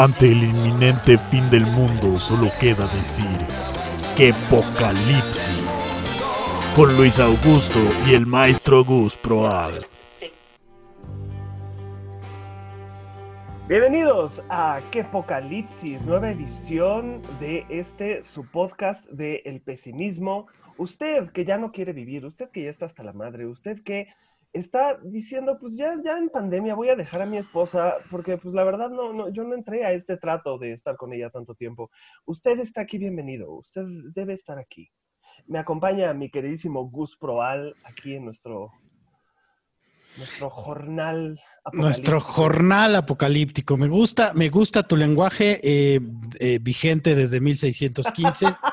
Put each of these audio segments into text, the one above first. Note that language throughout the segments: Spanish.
Ante el inminente fin del mundo solo queda decir que apocalipsis. Con Luis Augusto y el maestro Gus Proal. Bienvenidos a Que Apocalipsis, nueva edición de este su podcast de El pesimismo. Usted que ya no quiere vivir, usted que ya está hasta la madre, usted que está diciendo, pues ya, ya en pandemia voy a dejar a mi esposa, porque pues la verdad no, no, yo no entré a este trato de estar con ella tanto tiempo. Usted está aquí bienvenido, usted debe estar aquí. Me acompaña mi queridísimo Gus Proal aquí en nuestro, nuestro jornal. Nuestro jornal apocalíptico. Me gusta, me gusta tu lenguaje eh, eh, vigente desde 1615.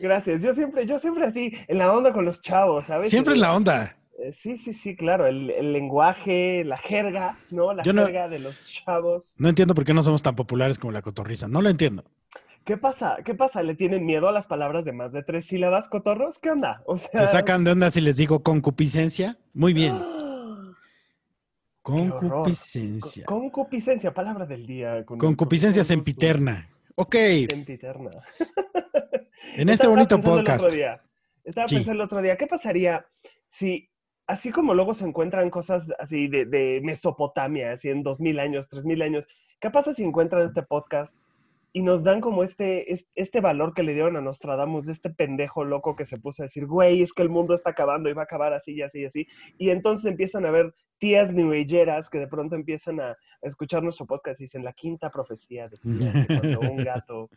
Gracias. Yo siempre, yo siempre así, en la onda con los chavos, ¿sabes? Siempre en la onda. Eh, Sí, sí, sí, claro. El, el lenguaje, la jerga, ¿no? La Yo no- jerga de los chavos. No entiendo por qué no somos tan populares como la cotorriza. No lo entiendo. ¿Qué pasa? ¿Qué pasa? ¿Le tienen miedo a las palabras de más de tres sílabas, cotorros? ¿Qué onda? O sea, Se sacan de onda si les digo concupiscencia. Muy bien. Concupiscencia. Con- Concupiscencia, palabra del día. con- Concupiscencia con- con- sempiterna. Ok, Sempiterna. en este Estaba bonito pensando el podcast. otro día- estaba Sí. pensando el otro día, ¿qué pasaría si, así como luego se encuentran cosas así de, de Mesopotamia, así en 2000 años, 3000 años, ¿qué pasa si encuentran este podcast y nos dan como este, es- este valor que le dieron a Nostradamus, de este pendejo loco que se puso a decir, güey, es que el mundo está acabando y va a acabar así y así y así? Y entonces empiezan a ver tías new ageras que de pronto empiezan a, a escuchar nuestro podcast y dicen, la quinta profecía decía que cuando un gato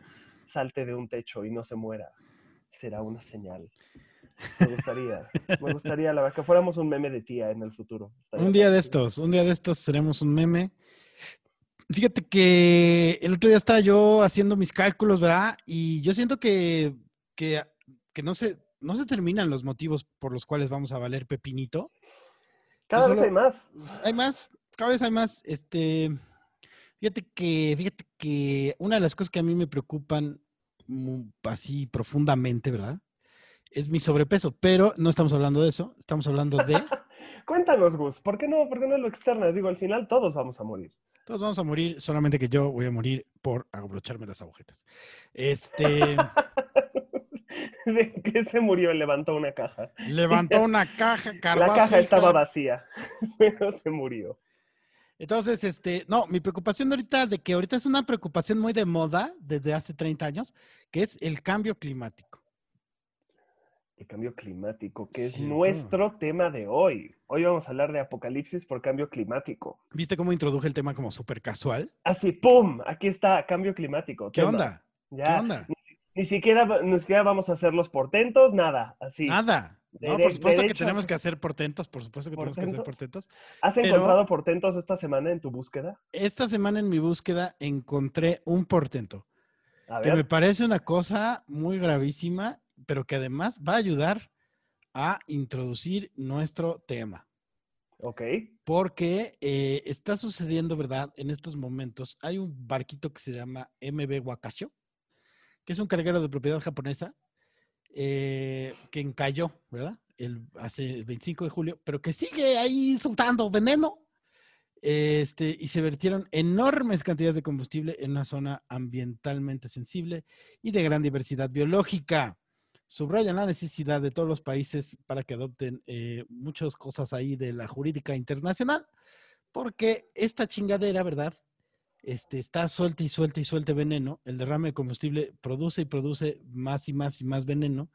salte de un techo y no se muera, será una señal. Me gustaría, me gustaría, la verdad, que fuéramos un meme de tía en el futuro. Estaría Un día de estos, un día de estos seremos un meme. Fíjate que el otro día estaba yo haciendo mis cálculos, ¿verdad? Y yo siento que, que, que no, se, no se terminan los motivos por los cuales vamos a valer pepinito. Cada vez solo- hay más. Hay más, cada vez hay más. Este, fíjate que, fíjate que una de las cosas que a mí me preocupan así profundamente, ¿verdad? Es mi sobrepeso, pero no estamos hablando de eso, estamos hablando de... Cuéntanos, Gus, ¿por qué no, por qué no lo externas? Digo, al final todos vamos a morir. Todos vamos a morir, solamente que yo voy a morir por abrocharme las agujetas. Este, ¿De qué se murió? Levantó una caja. levantó una caja, cargó La caja hija. estaba vacía, pero se murió. Entonces, este, no, mi preocupación ahorita de que ahorita es una preocupación muy de moda desde hace 30 años, que es el cambio climático. El cambio climático, que es nuestro tema de hoy. Hoy vamos a hablar de apocalipsis por cambio climático. ¿Viste cómo introduje el tema como súper casual? Así, ¡pum! Aquí está, cambio climático. ¿Qué onda? Ya. ¿Qué onda? Ni siquiera, va- ni siquiera vamos a hacer los portentos, nada. Así. Nada. No, por supuesto que tenemos que hacer portentos, por supuesto que tenemos que hacer ¿Portentos? ¿Has encontrado portentos esta semana en tu búsqueda? Esta semana en mi búsqueda encontré un portento A que me parece una cosa muy gravísima, pero que además va a ayudar a introducir nuestro tema. Ok. Porque eh, está sucediendo, ¿verdad? En estos momentos hay un barquito que se llama MB Wakasho, que es un carguero de propiedad japonesa eh, que encalló, ¿verdad? El, hace el 25 de julio, pero que sigue ahí soltando veneno. Este, y se vertieron enormes cantidades de combustible en una zona ambientalmente sensible y de gran diversidad biológica. Subrayan la necesidad de todos los países para que adopten eh, muchas cosas ahí de la jurídica internacional, porque esta chingadera, ¿verdad? Este, está suelta y suelta y suelta veneno. El derrame de combustible produce y produce más y más y más veneno.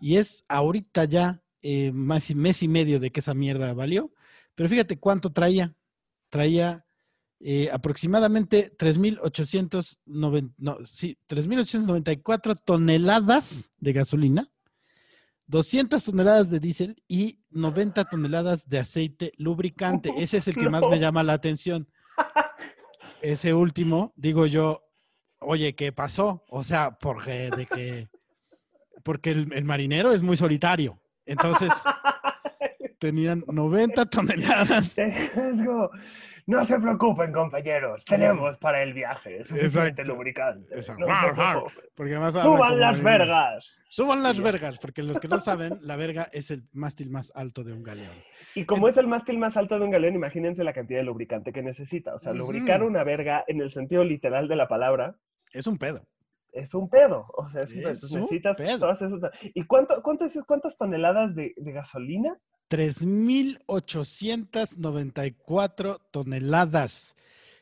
Y es ahorita ya eh, más y mes y medio de que esa mierda valió. Pero fíjate cuánto traía. Traía eh, aproximadamente 3.890 no, sí, 3.894 toneladas de gasolina, 200 toneladas de diésel y 90 toneladas de aceite lubricante. Ese es el que más me llama la atención. Ese último, digo yo, oye, ¿qué pasó? O sea, porque de que porque el, el marinero es muy solitario. Entonces, tenían 90 toneladas. No se preocupen, compañeros, tenemos para el viaje suficiente Exacto. lubricante. Exacto. no se Rar, rar. preocupen. Porque además habla como ¡Suban las vergas! Suban las vergas, porque los que no saben, la verga es el mástil más alto de un galeón. Y como es el mástil más alto de un galeón, imagínense la cantidad de lubricante que necesita. O sea, lubricar una verga en el sentido literal de la palabra Es un pedo. es un pedo. O sea, es un pedo. Necesitas pedo. todas esas. ¿Y cuánto, cuánto cuántas toneladas de, de gasolina? 3.894 toneladas.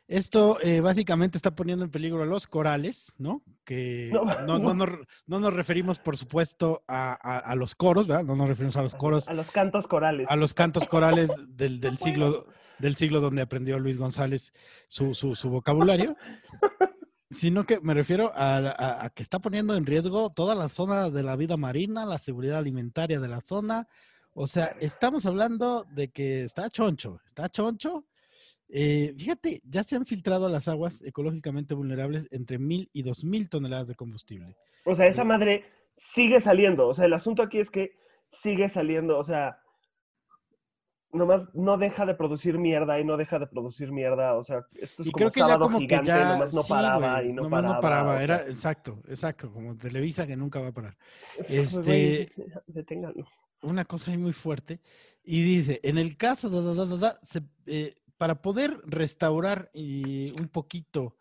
Esto eh, básicamente está poniendo en peligro a los corales, ¿no? Que No, no, no, no. nos, no nos referimos, por supuesto, a, a- a los coros, ¿verdad? No nos referimos a los coros, A los cantos corales. a los cantos corales del, del siglo del siglo donde aprendió Luis González su, su- su vocabulario, sino que me refiero a, a- a que está poniendo en riesgo toda la zona de la vida marina, la seguridad alimentaria de la zona. O sea, estamos hablando de que está choncho, está choncho. Eh, fíjate, ya se han filtrado a las aguas ecológicamente vulnerables entre mil y dos mil toneladas de combustible. O sea, esa madre sigue saliendo. O sea, el asunto aquí es que sigue saliendo. O sea, nomás no deja de producir mierda y no deja de producir mierda. O sea, esto es Y como creo que ya como que gigante, ya nomás no sí, paraba y no nomás paraba. no paraba, era exacto, exacto, como Televisa que nunca va a parar. es- güey, este- deténganlo. Una cosa ahí muy fuerte y dice, en el caso da, da, da, da, da, se- eh, para poder restaurar y un poquito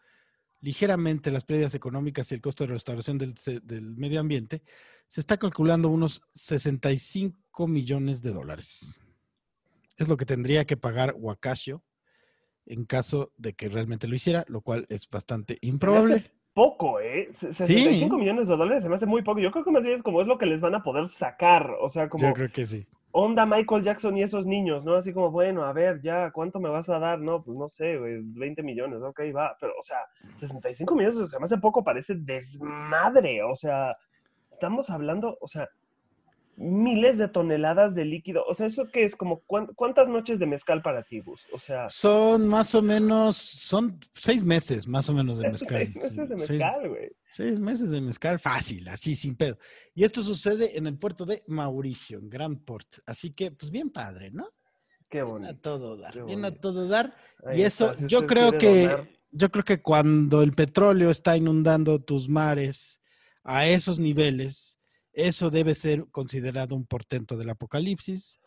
ligeramente las pérdidas económicas y el costo de restauración del, del medio ambiente, se está calculando unos 65 millones de dólares. Es lo que tendría que pagar Wakashio en caso de que realmente lo hiciera, lo cual es bastante improbable. Poco, ¿eh? Se- 65 millones de dólares se me hace muy poco. Yo creo que más bien es como es lo que les van a poder sacar. O sea, como Yo creo que sí. onda Michael Jackson y esos niños, ¿no? Así como, bueno, a ver, ya, ¿cuánto me vas a dar? No, pues no sé, güey, 20 millones, ok, va. Pero, o sea, 65 millones se me hace poco, parece desmadre. O sea, estamos hablando, o sea, miles de toneladas de líquido. O sea, ¿eso qué es? Como, ¿cuán- ¿cuántas noches de mezcal para ti, Gus? O sea, Son más o menos, son seis meses más o menos de mezcal. seis meses de mezcal, güey. Seis meses de mezcal fácil, así sin pedo. Y esto sucede en el puerto de Mauricio, en Grand Port. Así que, pues bien padre, ¿no? Qué Bien a bonito. todo dar, bien a bonito. todo dar. Ahí y eso, si yo creo que, donar, yo creo que cuando el petróleo está inundando tus mares a esos niveles, eso debe ser considerado un portento del apocalipsis.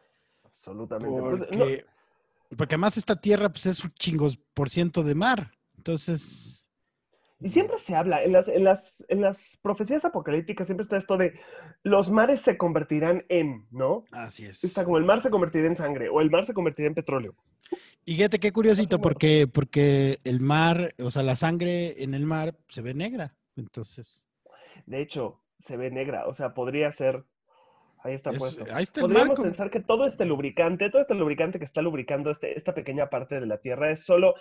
Absolutamente. Pues, no, Porque, porque además esta tierra pues es un chingos por ciento de mar. Entonces, Y siempre se habla, en las, en, las, en las profecías apocalípticas siempre está esto de los mares se convertirán en, ¿no? así es. Está como el mar se convertirá en sangre o el mar se convertirá en petróleo. Y fíjate qué curiosito, porque, porque el mar, o sea, la sangre en el mar se ve negra. Entonces, De hecho, se ve negra, o sea, podría ser... Ahí está es- puesto. ahí está. Podríamos pensar que todo este lubricante, todo este lubricante que está lubricando este, esta pequeña parte de la Tierra es solo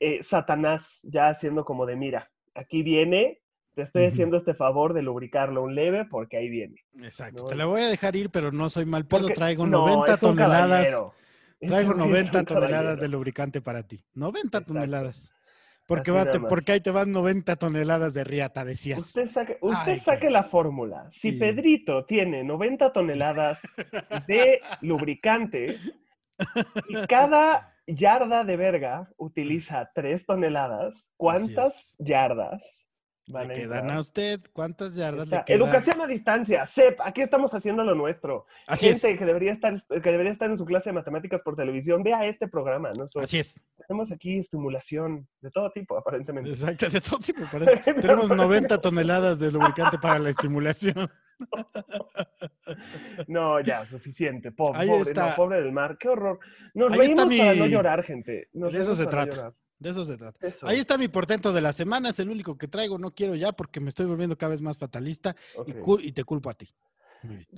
eh, Satanás ya haciendo como de, mira, aquí viene, te estoy haciendo este favor de lubricarlo un leve porque ahí viene. Exacto. No, Te la voy a dejar ir, pero no soy mal pedo. Traigo no, 90 es un toneladas. caballero. Traigo güey es 90 un toneladas caballero. de lubricante para ti. 90 Exacto. toneladas. Porque, va- te- porque ahí te van 90 toneladas de riata, decías. Usted saque, usted Ay, saque la fórmula. Si Sí. Pedrito tiene 90 toneladas de lubricante y cada yarda de verga utiliza 3 toneladas, ¿cuántas yardas van Le a quedan a usted. ¿Cuántas yardas Está- le quedan? Educación a distancia, CEP, aquí estamos haciendo lo nuestro. Así Gente es. que debería estar que debería estar en su clase de matemáticas por televisión, vea este programa. Así es. tenemos aquí estimulación de todo tipo, aparentemente. Exacto. De todo tipo. parece. Tenemos 90 toneladas de lubricante para la estimulación. No, ya, suficiente. Pobre, Ahí pobre, está. no, pobre del mar. Qué horror. Nos Ahí está reímos para no mi- llorar, gente. Nos De eso se trata. llorar. De eso se trata. Eso. Ahí está mi portento de la semana. Es el único que traigo. No quiero ya porque me estoy volviendo cada vez más fatalista y, Ok. cul- y te culpo a ti.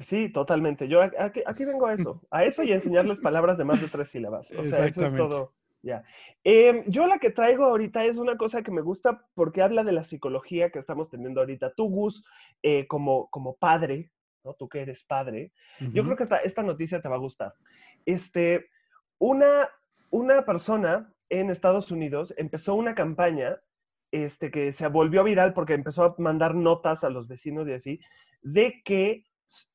Sí, totalmente. Yo aquí, aquí vengo a eso. A eso y a enseñarles palabras de más de tres sílabas. O sea, eso es todo. Ya. Em, yo la que traigo ahorita es una cosa que me gusta porque habla de la psicología que estamos teniendo ahorita. Tú, Gus, eh, como, como padre, ¿no? Tú que eres padre, Yo creo que esta, esta noticia te va a gustar. Este, una, una persona en Estados Unidos empezó una campaña este, que se volvió viral porque empezó a mandar notas a los vecinos y así, de que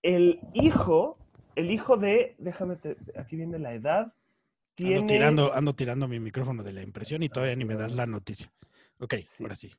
el hijo el hijo de, déjame, te- aquí viene la edad. Tiene, Ando tirando, ando tirando mi micrófono de la impresión y todavía ni me das la noticia. Ok, Sí. ahora sí.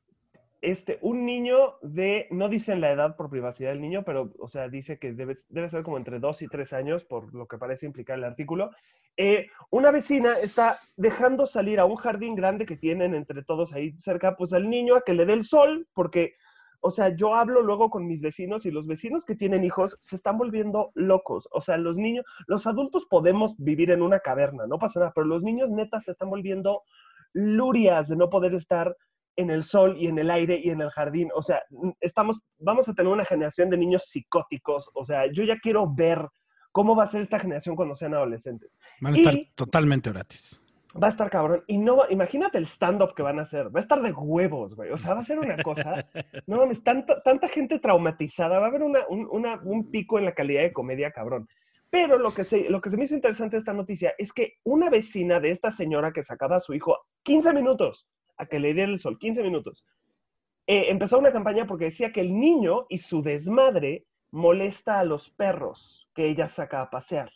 Este, un niño de, no dicen la edad por privacidad del niño, pero, o sea, dice que debe, debe ser como entre 2 y 3 años, por lo que parece implicar el artículo. Eh, una vecina está dejando salir a un jardín grande que tienen entre todos ahí cerca, pues al niño a que le dé el sol, porque, o sea, yo hablo luego con mis vecinos y los vecinos que tienen hijos se están volviendo locos. O sea, los niños, los adultos podemos vivir en una caverna, no pasa nada, pero los niños netas se están volviendo lurias de no poder estar en el sol y en el aire y en el jardín. O sea, estamos, vamos a tener una generación de niños psicóticos. O sea, yo ya quiero ver cómo va a ser esta generación cuando sean adolescentes. Van a estar Y- totalmente gratis. Va a estar cabrón. Y no, imagínate el stand-up que van a hacer. Va a estar de huevos, güey. O sea, va a ser una cosa. No mames, tanta, tanta gente traumatizada. Va a haber una, un, una- un pico en la calidad de comedia, cabrón. Pero lo que, se, lo que se me hizo interesante esta noticia es que una vecina de esta señora que sacaba a su hijo 15 minutos a que le diera el sol, 15 minutos, eh, empezó una campaña porque decía que el niño y su desmadre molesta a los perros que ella saca a pasear.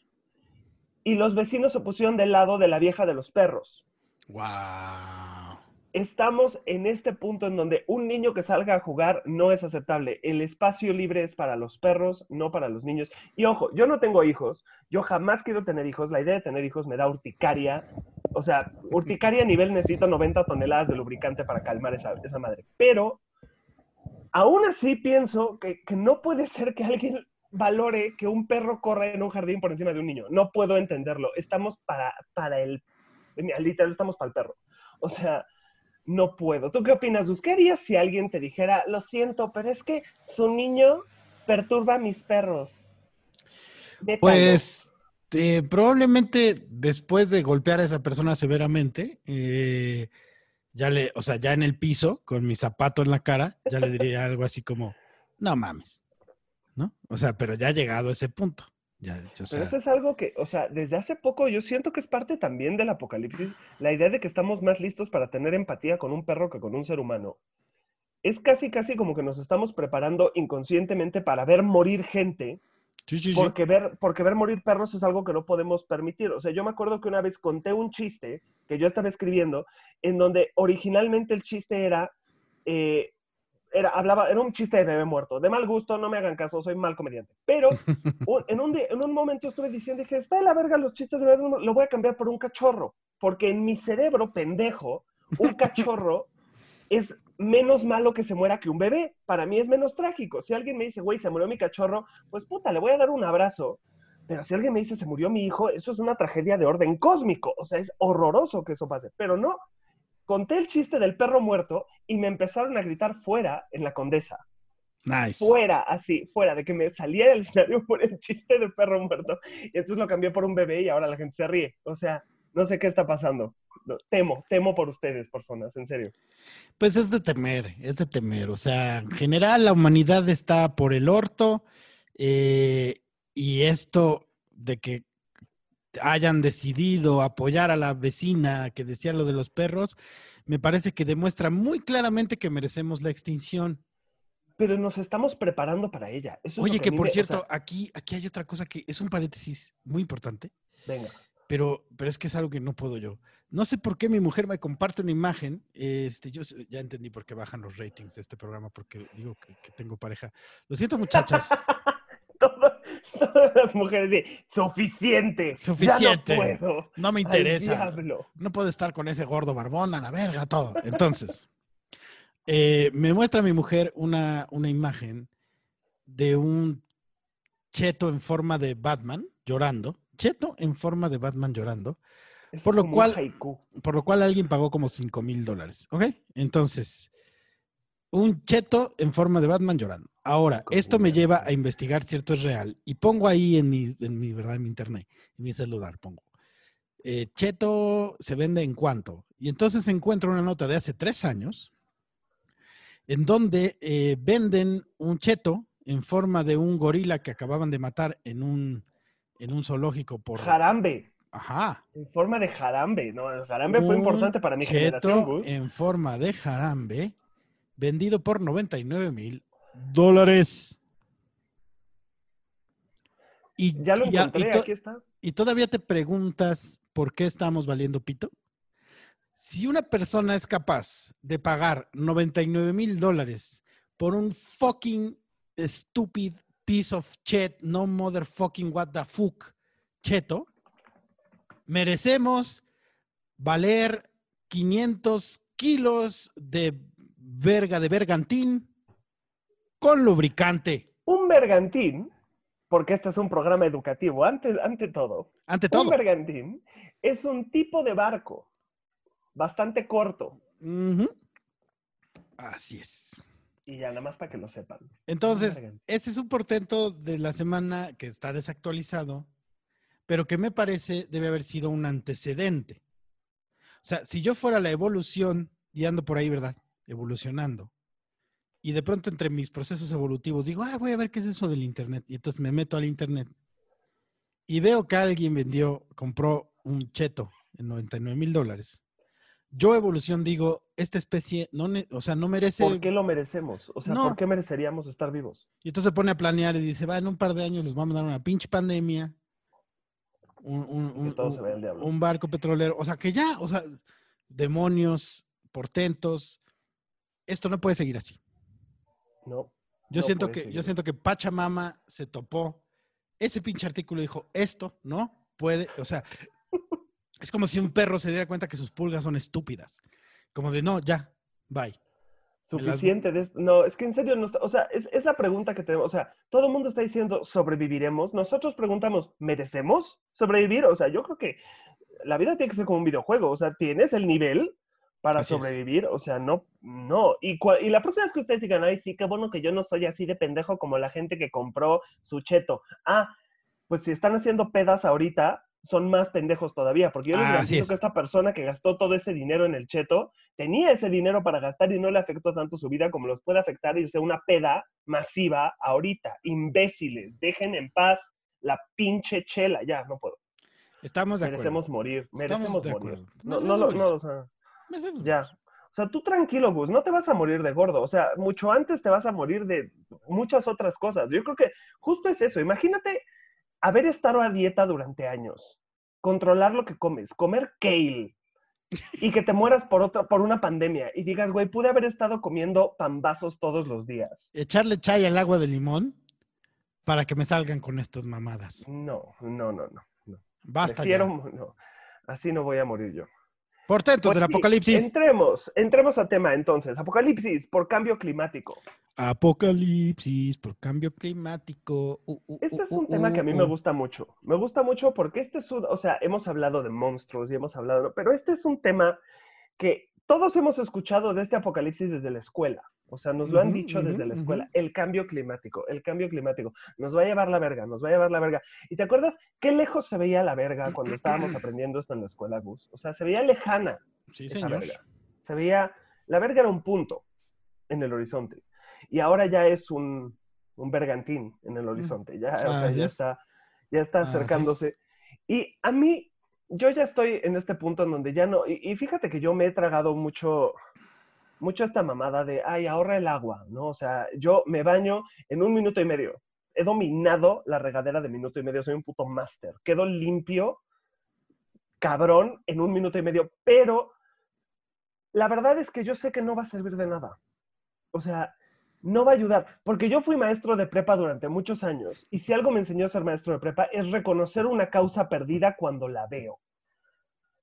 Y los vecinos se pusieron del lado de la vieja de los perros Wow. estamos en este punto en donde un niño que salga a jugar no es aceptable. El espacio libre es para los perros, no para los niños. Y ojo, yo no tengo hijos, yo jamás quiero tener hijos. La idea de tener hijos me da urticaria. O sea, urticaria a nivel necesito 90 toneladas de lubricante para calmar esa, esa madre. Pero aún así pienso que, que no puede ser que alguien valore que un perro corra en un jardín por encima de un niño. No puedo entenderlo. Estamos para, para el... Literal, estamos para el perro. O sea, no puedo. ¿Tú qué opinas, Gus? ¿Qué harías si alguien te dijera, lo siento, pero es que su niño perturba a mis perros? Vétalo"? Pues eh, probablemente después de golpear a esa persona severamente, eh, ya le, o sea, ya en el piso, con mi zapato en la cara, ya le diría algo así como, no mames, ¿no? O sea, pero ya ha llegado a ese punto. Ya, o Pero eso es algo que, o sea, desde hace poco yo siento que es parte también del apocalipsis, la idea de que estamos más listos para tener empatía con un perro que con un ser humano. Es casi, casi como que nos estamos preparando inconscientemente para ver morir gente, sí, sí, sí. porque ver, porque ver morir perros es algo que no podemos permitir. O sea, yo me acuerdo que una vez conté un chiste que yo estaba escribiendo, en donde originalmente el chiste era, eh, era, hablaba, era un chiste de bebé muerto. De mal gusto, no me hagan caso, soy mal comediante. Pero un- en, un, en un momento estuve diciendo, dije, está de la verga los chistes de bebé muerto, lo voy a cambiar por un cachorro. Porque en mi cerebro, pendejo, un cachorro es menos malo que se muera que un bebé. Para mí es menos trágico. Si alguien me dice, güey, se murió mi cachorro, pues puta, le voy a dar un abrazo. Pero si alguien me dice, se murió mi hijo, eso es una tragedia de orden cósmico. O sea, es horroroso que eso pase. Pero no. Conté el chiste del perro muerto y me empezaron a gritar fuera en la condesa. Nice. Fuera, así, fuera, de que me salía del escenario por el chiste del perro muerto. Y entonces lo cambié por un bebé y ahora la gente se ríe. O sea, no sé qué está pasando. Temo, temo por ustedes, personas, en serio. Pues es de temer, es de temer. O sea, en general la humanidad está por el orto eh, y esto de que hayan decidido apoyar a la vecina que decía lo de los perros, me parece que demuestra muy claramente que merecemos la extinción. Pero nos estamos preparando para ella. Eso Oye, que por me- o cierto, sea, aquí, aquí hay otra cosa que es un paréntesis muy importante, venga. Pero, pero es que es algo que no puedo yo. No sé por qué mi mujer me comparte una imagen. Este, yo ya entendí por qué bajan los ratings de este programa, porque digo que, que tengo pareja. Lo siento, muchachas. Todas las mujeres dicen, suficiente. Suficiente. Ya no puedo. No me interesa. diablo". No puedo estar con ese gordo barbón a la verga, todo. Entonces, eh, me muestra mi mujer una, una imagen de un cheto en forma de Batman llorando. Cheto en forma de Batman llorando. Eso Por lo cual- por lo cual alguien pagó como 5 mil dólares. ¿Ok? Entonces, un cheto en forma de Batman llorando. Ahora, esto me lleva a investigar si esto es real. Y pongo ahí en mi, en mi, ¿verdad? En mi internet, en mi celular, pongo. eh, cheto se vende en cuánto. Y entonces encuentro una nota de hace tres años en donde eh, venden un cheto en forma de un gorila que acababan de matar en un, en un zoológico por... Jarambe. Ajá. En forma de jarambe. No, el jarambe fue Un importante para mi generación, Gus. en forma de jarambe vendido por 99 mil dólares. Y, Ya lo y a- y encontré, aquí está. y todavía te preguntas por qué estamos valiendo pito. Si una persona es capaz de pagar 99 mil dólares por un fucking stupid piece of shit, no motherfucking what the fuck, cheto, merecemos valer 500 kilos de verga de bergantín con lubricante. Un bergantín, porque este es un programa educativo, ante, ante todo, Ante un todo. bergantín es un tipo de barco bastante corto. Así es. Y ya nada más para que lo sepan. Entonces, ese es un portento de la semana que está desactualizado, pero que me parece debe haber sido un antecedente. O sea, si yo fuera la evolución y ando por ahí, ¿verdad? Evolucionando. Y de pronto entre mis procesos evolutivos digo, ah, voy a ver qué es eso del Internet. Y entonces me meto al Internet y veo que alguien vendió, compró un cheto en 99 mil dólares. Yo evolución digo, esta especie no, o sea, no merece... ¿Por qué lo merecemos? O sea, No. ¿por qué mereceríamos estar vivos? Y entonces se pone a planear y dice, va, en un par de años les vamos a dar una pinche pandemia, un, un- un- barco petrolero, o sea, que ya, o sea, demonios, portentos, esto no puede seguir así. No. Yo No siento que, seguir yo siento que Pachamama se topó ese pinche artículo y dijo, esto no puede, o sea, es como si un perro se diera cuenta que sus pulgas son estúpidas. Como de, no, ya, bye. Suficiente de esto. No, es que en serio, no está- o sea, es, es la pregunta que tenemos. O sea, todo el mundo está diciendo, ¿sobreviviremos? Nosotros preguntamos, ¿merecemos sobrevivir? O sea, yo creo que la vida tiene que ser como un videojuego. O sea, ¿tienes el nivel para Así es. sobrevivir? O sea, no, no. Y, cua- y la próxima vez que ustedes digan, ay, sí, qué bueno que yo no soy así de pendejo como la gente que compró su cheto. Ah, pues si están haciendo pedas ahorita, son más pendejos todavía, porque yo les Ah, garantizo es. que esta persona que gastó todo ese dinero en el cheto tenía ese dinero para gastar y no le afectó tanto su vida como los puede afectar irse a una peda masiva ahorita. Imbéciles, dejen en paz la pinche chela. Ya, no puedo. Estamos de acuerdo. Merecemos morir, Estamos merecemos de morir. acuerdo. No, no, morir. no, o sea, Merecemos ya. O sea, tú tranquilo, Gus, no te vas a morir de gordo. O sea, mucho antes te vas a morir de muchas otras cosas. Yo creo que justo es eso. Imagínate haber estado a dieta durante años, controlar lo que comes, comer kale y que te mueras por otra, por una pandemia y digas, güey, pude haber estado comiendo pambazos todos los días. echarle chai al agua de limón para que me salgan con estas mamadas. No, no, no, no. no. Basta Prefiero, ya. no. Así no voy a morir yo. Portentos Pues del apocalipsis. Entremos, entremos a tema entonces. Apocalipsis por cambio climático. Apocalipsis por cambio climático. Uh, uh, Este es un uh, tema que a mí me gusta mucho. Me gusta mucho porque este es un, o sea, hemos hablado de monstruos y hemos hablado, pero este es un tema que todos hemos escuchado de este apocalipsis desde la escuela. O sea, nos lo han dicho desde la escuela. El cambio climático, el cambio climático. Nos va a llevar la verga, nos va a llevar la verga. ¿Y te acuerdas qué lejos se veía la verga cuando estábamos aprendiendo esto en la escuela, Gus? O sea, se veía lejana Sí, esa señor. verga. Se veía, la verga era un punto en el horizonte. Y ahora ya es un, un bergantín en el horizonte. Ya, o sea, ya es. está, ya está acercándose. Y a mí, yo ya estoy en este punto en donde ya no, y, y fíjate que yo me he tragado mucho, mucho esta mamada de, ay, ahorra el agua, ¿no? O sea, yo me baño en un minuto y medio. He dominado la regadera de minuto y medio, soy un puto máster. Quedo limpio, cabrón, en un minuto y medio, pero la verdad es que yo sé que no va a servir de nada. O sea, no va a ayudar, porque yo fui maestro de prepa durante muchos años y si algo me enseñó a ser maestro de prepa es reconocer una causa perdida cuando la veo.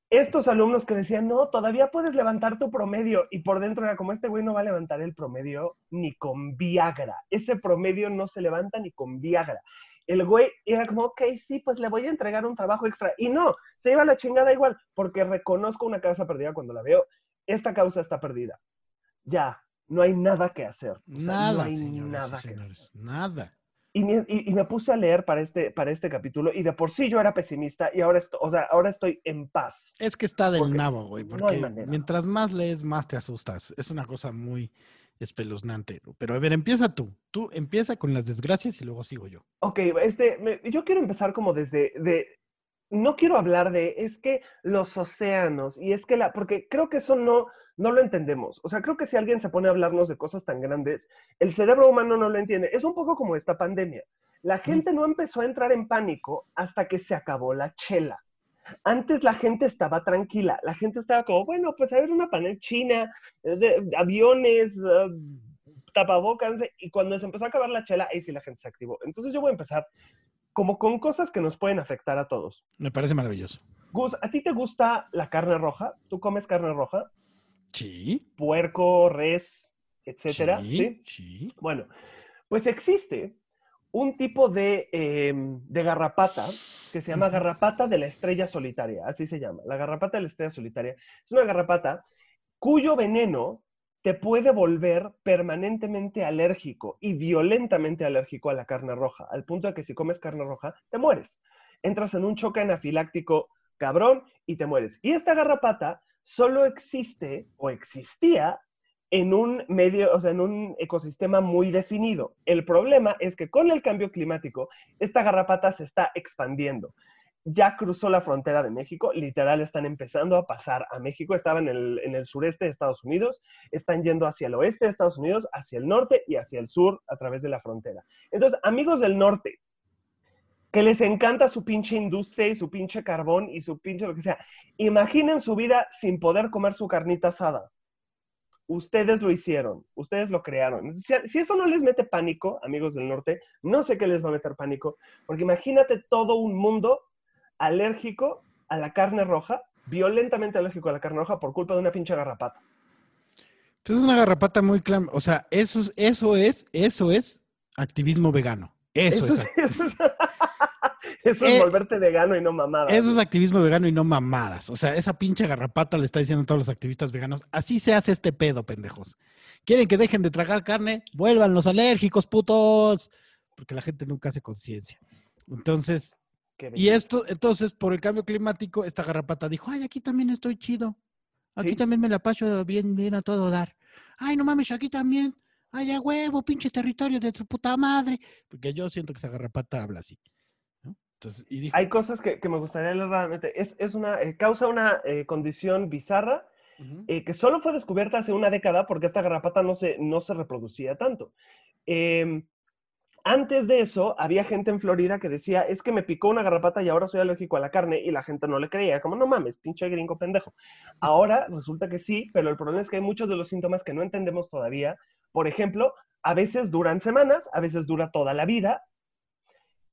Estos alumnos que decían, no, todavía puedes levantar tu promedio y por dentro era como, este güey no va a levantar el promedio ni con Viagra. Ese promedio no se levanta ni con Viagra. El güey era como, ok, sí, pues le voy a entregar un trabajo extra. Y no, se iba a la chingada igual, porque reconozco una causa perdida cuando la veo. Esta causa está perdida. Ya, no hay nada que hacer. O sea, Nada, no hay señores nada y que hacer. Nada. Y me, y- y me puse a leer para este, para este capítulo y de por sí yo era pesimista y ahora, esto- o sea, ahora estoy en paz. Es que está del Porque nabo, güey. no hay Porque manera. mientras más lees, más te asustas. Es una cosa muy espeluznante. Pero a ver, empieza tú. Tú empieza con las desgracias y luego sigo yo. Ok, este, me- yo quiero empezar como desde, de, no quiero hablar de, es que los océanos y es que la, porque creo que eso no, no lo entendemos. O sea, creo que si alguien se pone a hablarnos de cosas tan grandes, el cerebro humano no lo entiende. Es un poco como esta pandemia. La gente no empezó a entrar en pánico hasta que se acabó la chela. Antes la gente estaba tranquila, la gente estaba como, bueno, pues a ver una panel china, eh, de, aviones, uh, tapabocas, y cuando se empezó a acabar la chela, ahí sí la gente se activó. Entonces yo voy a empezar como con cosas que nos pueden afectar a todos. Me parece maravilloso. Gus, ¿a ti te gusta la carne roja? ¿Tú comes carne roja? Sí. Puerco, res, etcétera. Sí, ¿sí? sí. Bueno, pues existe un tipo de, eh, de, garrapata que se llama garrapata de la estrella solitaria, así se llama. La garrapata de la estrella solitaria es una garrapata cuyo veneno te puede volver permanentemente alérgico y violentamente alérgico a la carne roja, al punto de que si comes carne roja, te mueres. Entras en un choque anafiláctico cabrón y te mueres. Y esta garrapata solo existe o existía en un medio, o sea, en un ecosistema muy definido. El problema es que con el cambio climático, esta garrapata se está expandiendo. Ya cruzó la frontera de México, literal están empezando a pasar a México, estaban en el, en el sureste de Estados Unidos, están yendo hacia el oeste de Estados Unidos, hacia el norte y hacia el sur a través de la frontera. Entonces, amigos del norte, que les encanta su pinche industria y su pinche carbón y su pinche lo que sea, imaginen su vida sin poder comer su carnita asada ustedes lo hicieron, ustedes lo crearon. Si, si, eso no les mete pánico, amigos del norte, no sé qué les va a meter pánico, porque imagínate todo un mundo alérgico a la carne roja, violentamente alérgico a la carne roja por culpa de una pinche garrapata. Pues es una garrapata muy clam, o sea, eso es, eso es, eso es activismo vegano. Eso, eso es. Eso es, eso es eh, volverte vegano y no mamadas. Eso es activismo vegano y no mamadas. O sea, esa pinche garrapata le está diciendo a todos los activistas veganos, así se hace este pedo, pendejos. ¿Quieren que dejen de tragar carne? Vuelvan los alérgicos, putos. Porque la gente nunca hace conciencia. Entonces, y esto, entonces, por el cambio climático, esta garrapata dijo, ay, aquí también estoy chido. Aquí ¿Sí? también me la paso bien, bien a todo dar. Ay, no mames, aquí también. Ay, a huevo, pinche territorio de su puta madre. Porque yo siento que esa garrapata habla así. Entonces, y dijo, Hay cosas que, que, me gustaría leer realmente. Es, es una, eh, causa una eh, condición bizarra uh -huh. eh, que solo fue descubierta hace una década porque esta garrapata no se, no se reproducía tanto. Eh, antes de eso, había gente en Florida que decía, es que me picó una garrapata y ahora soy alérgico a la carne y la gente no le creía. Como, no mames, pinche gringo pendejo. Ahora resulta que sí, pero el problema es que hay muchos de los síntomas que no entendemos todavía. Por ejemplo, a veces duran semanas, a veces dura toda la vida,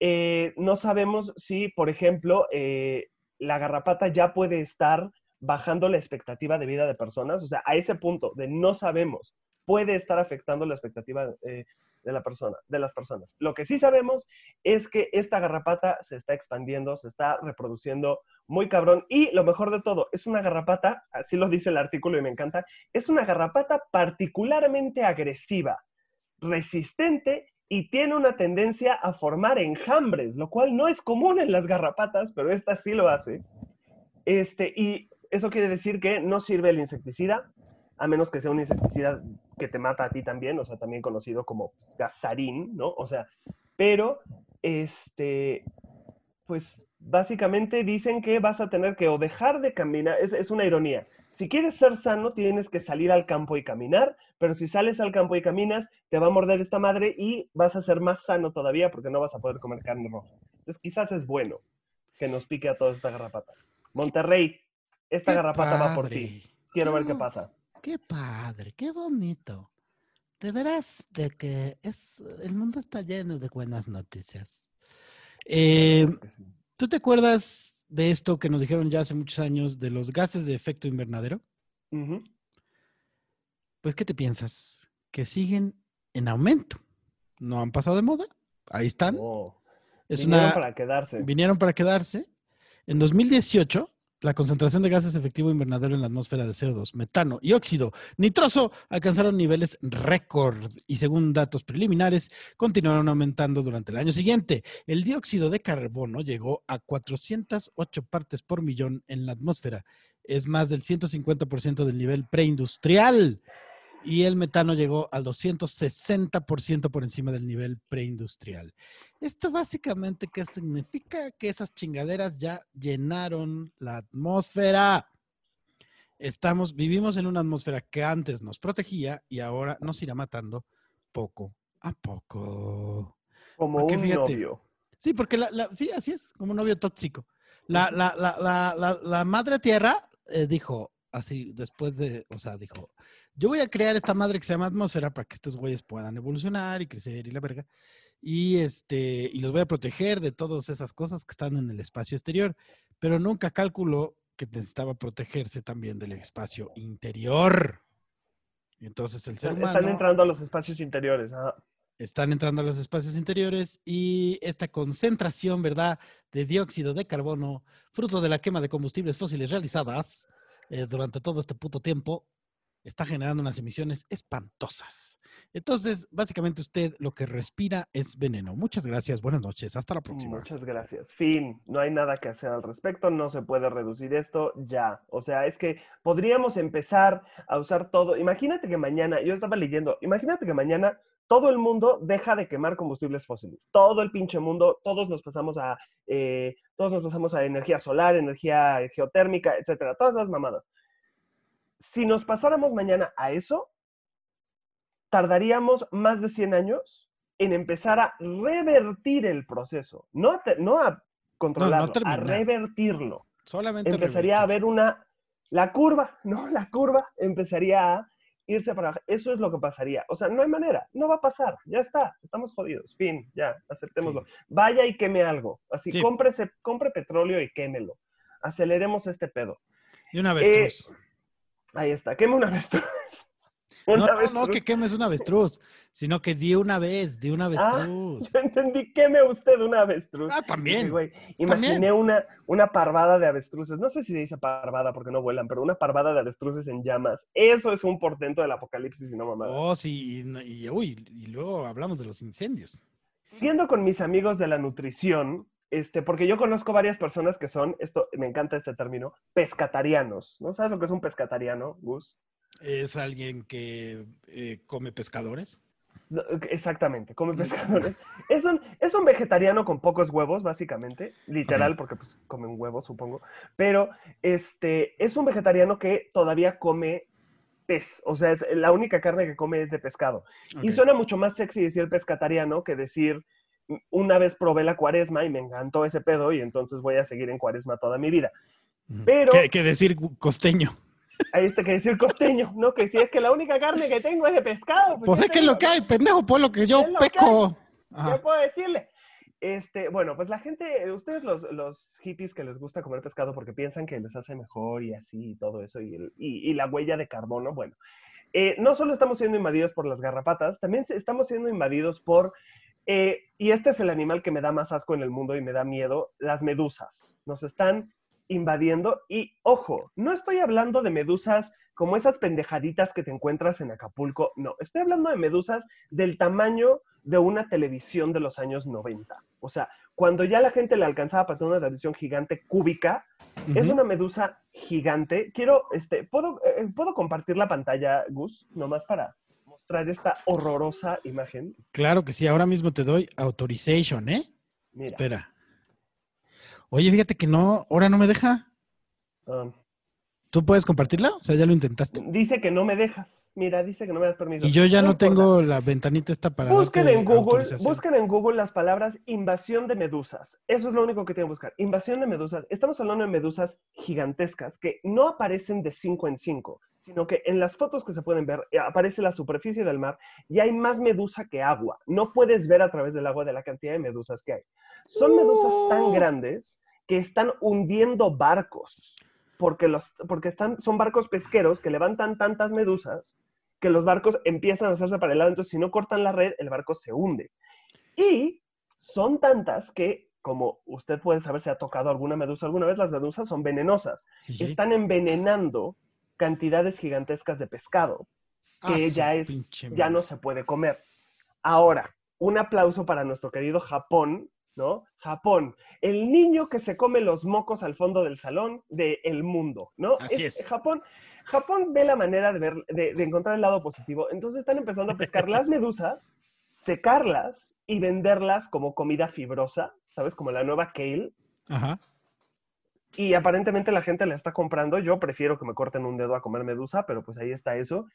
eh, no sabemos si, por ejemplo, eh, la garrapata ya puede estar bajando la expectativa de vida de personas. O sea, a ese punto de no sabemos, puede estar afectando la expectativa eh, de, la persona, de las personas. Lo que sí sabemos es que esta garrapata se está expandiendo, se está reproduciendo muy cabrón. Y lo mejor de todo, es una garrapata, así lo dice el artículo y me encanta, es una garrapata particularmente agresiva, resistente y tiene una tendencia a formar enjambres, lo cual no es común en las garrapatas, pero esta sí lo hace. Este, y eso quiere decir que no sirve el insecticida, a menos que sea un insecticida que te mata a ti también, o sea, también conocido como gasarín, ¿no? O sea, pero, este, pues básicamente dicen que vas a tener que o dejar de caminar, es, es una ironía, si quieres ser sano, tienes que salir al campo y caminar, pero si sales al campo y caminas, te va a morder esta madre y vas a ser más sano todavía porque no vas a poder comer carne roja. Entonces, quizás es bueno que nos pique a toda esta garrapata. Monterrey, esta qué garrapata padre. va por ti. Quiero qué, ver qué pasa. Qué padre, qué bonito. De veras, de que es, el mundo está lleno de buenas noticias. Eh, ¿Tú te acuerdas de esto que nos dijeron ya hace muchos años de los gases de efecto invernadero? Uh -huh. Pues, ¿qué te piensas? Que siguen en aumento. No han pasado de moda. Ahí están. Oh. Es vinieron una, para quedarse. Vinieron para quedarse. En 2018, la concentración de gases efectivo invernadero en la atmósfera de CO2, metano y óxido nitroso alcanzaron niveles récord y según datos preliminares continuaron aumentando durante el año siguiente. El dióxido de carbono llegó a 408 partes por millón en la atmósfera. Es más del 150% del nivel preindustrial. Y el metano llegó al 260% por encima del nivel preindustrial. Esto básicamente, ¿qué significa? Que esas chingaderas ya llenaron la atmósfera. estamos, vivimos en una atmósfera que antes nos protegía y ahora nos irá matando poco a poco. Como Porque un fíjate, novio. Sí, porque la, la- sí, así es, como un novio tóxico. La, la, la, la, la, la madre tierra eh, dijo así, después de, o sea, dijo, yo voy a crear esta madre que se llama atmósfera para que estos güeyes puedan evolucionar y crecer y la verga. Y este, y los voy a proteger de todas esas cosas que están en el espacio exterior. Pero nunca calculó que necesitaba protegerse también del espacio interior. Entonces el ser Están, humano están entrando a los espacios interiores. ajá. están entrando a los espacios interiores y esta concentración, ¿verdad?, de dióxido de carbono, fruto de la quema de combustibles fósiles realizadas eh, durante todo este puto tiempo, está generando unas emisiones espantosas. Entonces, básicamente usted lo que respira es veneno. Muchas gracias, buenas noches, hasta la próxima. Muchas gracias. Fin. No hay nada que hacer al respecto. No se puede reducir esto ya. O sea, es que podríamos empezar a usar todo. Imagínate que mañana, yo estaba leyendo, imagínate que mañana todo el mundo deja de quemar combustibles fósiles. Todo el pinche mundo, todos nos pasamos a, eh, todos nos pasamos a energía solar, energía geotérmica, etcétera. Todas esas mamadas. Si nos pasáramos mañana a eso, tardaríamos más de 100 años en empezar a revertir el proceso, no a, te- no a controlarlo, a revertirlo. Solamente Empezaría a haber una, la curva, ¿no? La curva empezaría a irse para abajo. Eso es lo que pasaría. O sea, no hay manera, no va a pasar, ya está, estamos jodidos, fin, ya, aceptémoslo. Vaya y queme algo, así, Sí. cómprese, compre petróleo y quémelo. Aceleremos este pedo. Y una avestruz. Ahí está, queme una vez. no, no, no que quemes una avestruz, sino que di una vez, di una Ah, avestruz. Yo entendí, queme usted una avestruz. Ah, también. güey, imaginé una, una parvada de avestruces. No sé si se dice parvada porque no vuelan, pero una parvada de avestruces en llamas. Eso es un portento del apocalipsis y no mamada. Oh, sí, y, y, uy, y luego hablamos de los incendios. Siguiendo con mis amigos de la nutrición, este, porque yo conozco varias personas que son, esto, me encanta este término, pescatarianos. ¿No sabes lo que es un pescatariano, Gus? Es alguien que eh, come pescadores. Exactamente, come pescadores. Es un, es un vegetariano con pocos huevos, básicamente, literal, porque pues comen huevos, supongo. Pero este, es un vegetariano que todavía come pez. O sea, es, la única carne que come es de pescado. Y suena mucho más sexy decir pescatariano que decir "Mm, una vez probé la cuaresma y me encantó ese pedo y entonces voy a seguir en cuaresma toda mi vida. Pero- Que, que decir costeño. Ahí está que decir costeño, ¿no? Que si es que la única carne que tengo es de pescado. Pues ¿qué es que lo que hay, pendejo, pues lo que yo lo que peco. ¿Qué puedo decirle? Este, bueno, pues la gente, ustedes los, los hippies que les gusta comer pescado porque piensan que les hace mejor y así y todo eso, y, el- y- y la huella de carbono, bueno, eh, no solo estamos siendo invadidos por las garrapatas, también estamos siendo invadidos por, eh, y este es el animal que me da más asco en el mundo y me da miedo, las medusas. Nos están invadiendo y, ojo, no estoy hablando de medusas como esas pendejaditas que te encuentras en Acapulco, no, estoy hablando de medusas del tamaño de una televisión de los años 90. O sea, cuando ya la gente le alcanzaba para tener una televisión gigante cúbica, es una medusa gigante. Quiero, este, ¿puedo, eh, ¿puedo compartir la pantalla, Gus? Nomás para mostrar esta horrorosa imagen. Claro que sí, ahora mismo te doy authorization, ¿eh? Mira. Espera. Oye, fíjate que no, ahora no me deja. um, ¿Tú puedes compartirla? O sea, ya lo intentaste. dice que no me dejas. Mira, dice que no me das permiso. Y yo ya no, tengo la ventanita esta para Busquen en Google, busquen en Google las palabras invasión de medusas. Eso es lo único que tienen que buscar. Invasión de medusas. Estamos hablando de medusas gigantescas que no aparecen de 5 en 5, sino que en las fotos que se pueden ver eh, aparece la superficie del mar y hay más medusa que agua. No puedes ver a través del agua de la cantidad de medusas que hay. Son medusas tan grandes que están hundiendo barcos. Porque, los, porque están, son barcos pesqueros que levantan tantas medusas que los barcos empiezan a hacerse para el lado, entonces si no cortan la red, el barco se hunde. Y son tantas que, como usted puede saber si ha tocado alguna medusa alguna vez, las medusas son venenosas. Sí, sí. Están envenenando cantidades gigantescas de pescado Ah, que ya es- ya no se puede comer. Ahora, un aplauso para nuestro querido Japón, ¿no? Japón, el niño que se come los mocos al fondo del salón del mundo, ¿no? Así es. Japón, Japón ve la manera de, ver, de, de encontrar el lado positivo. Entonces están empezando a pescar las medusas, secarlas y venderlas como comida fibrosa, ¿sabes? Como la nueva kale. Ajá. y aparentemente la gente la está comprando. Yo prefiero que me corten un dedo a comer medusa, pero pues ahí está eso.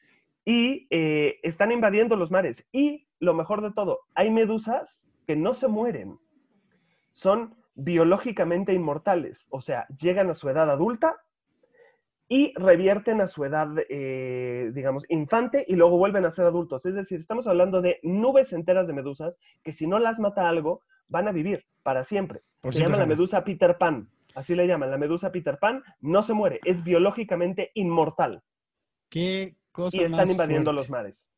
Y eh, están invadiendo los mares. Y lo mejor de todo, hay medusas que no se mueren. Son biológicamente inmortales, o sea, llegan a su edad adulta y revierten a su edad, eh, digamos, infante y luego vuelven a ser adultos. Es decir, estamos hablando de nubes enteras de medusas que si no las mata algo, van a vivir para siempre. Por se llama la medusa Peter Pan. Así le llaman. La medusa Peter Pan no se muere, es biológicamente inmortal. Qué cosa Y están más invadiendo fuerte. los mares.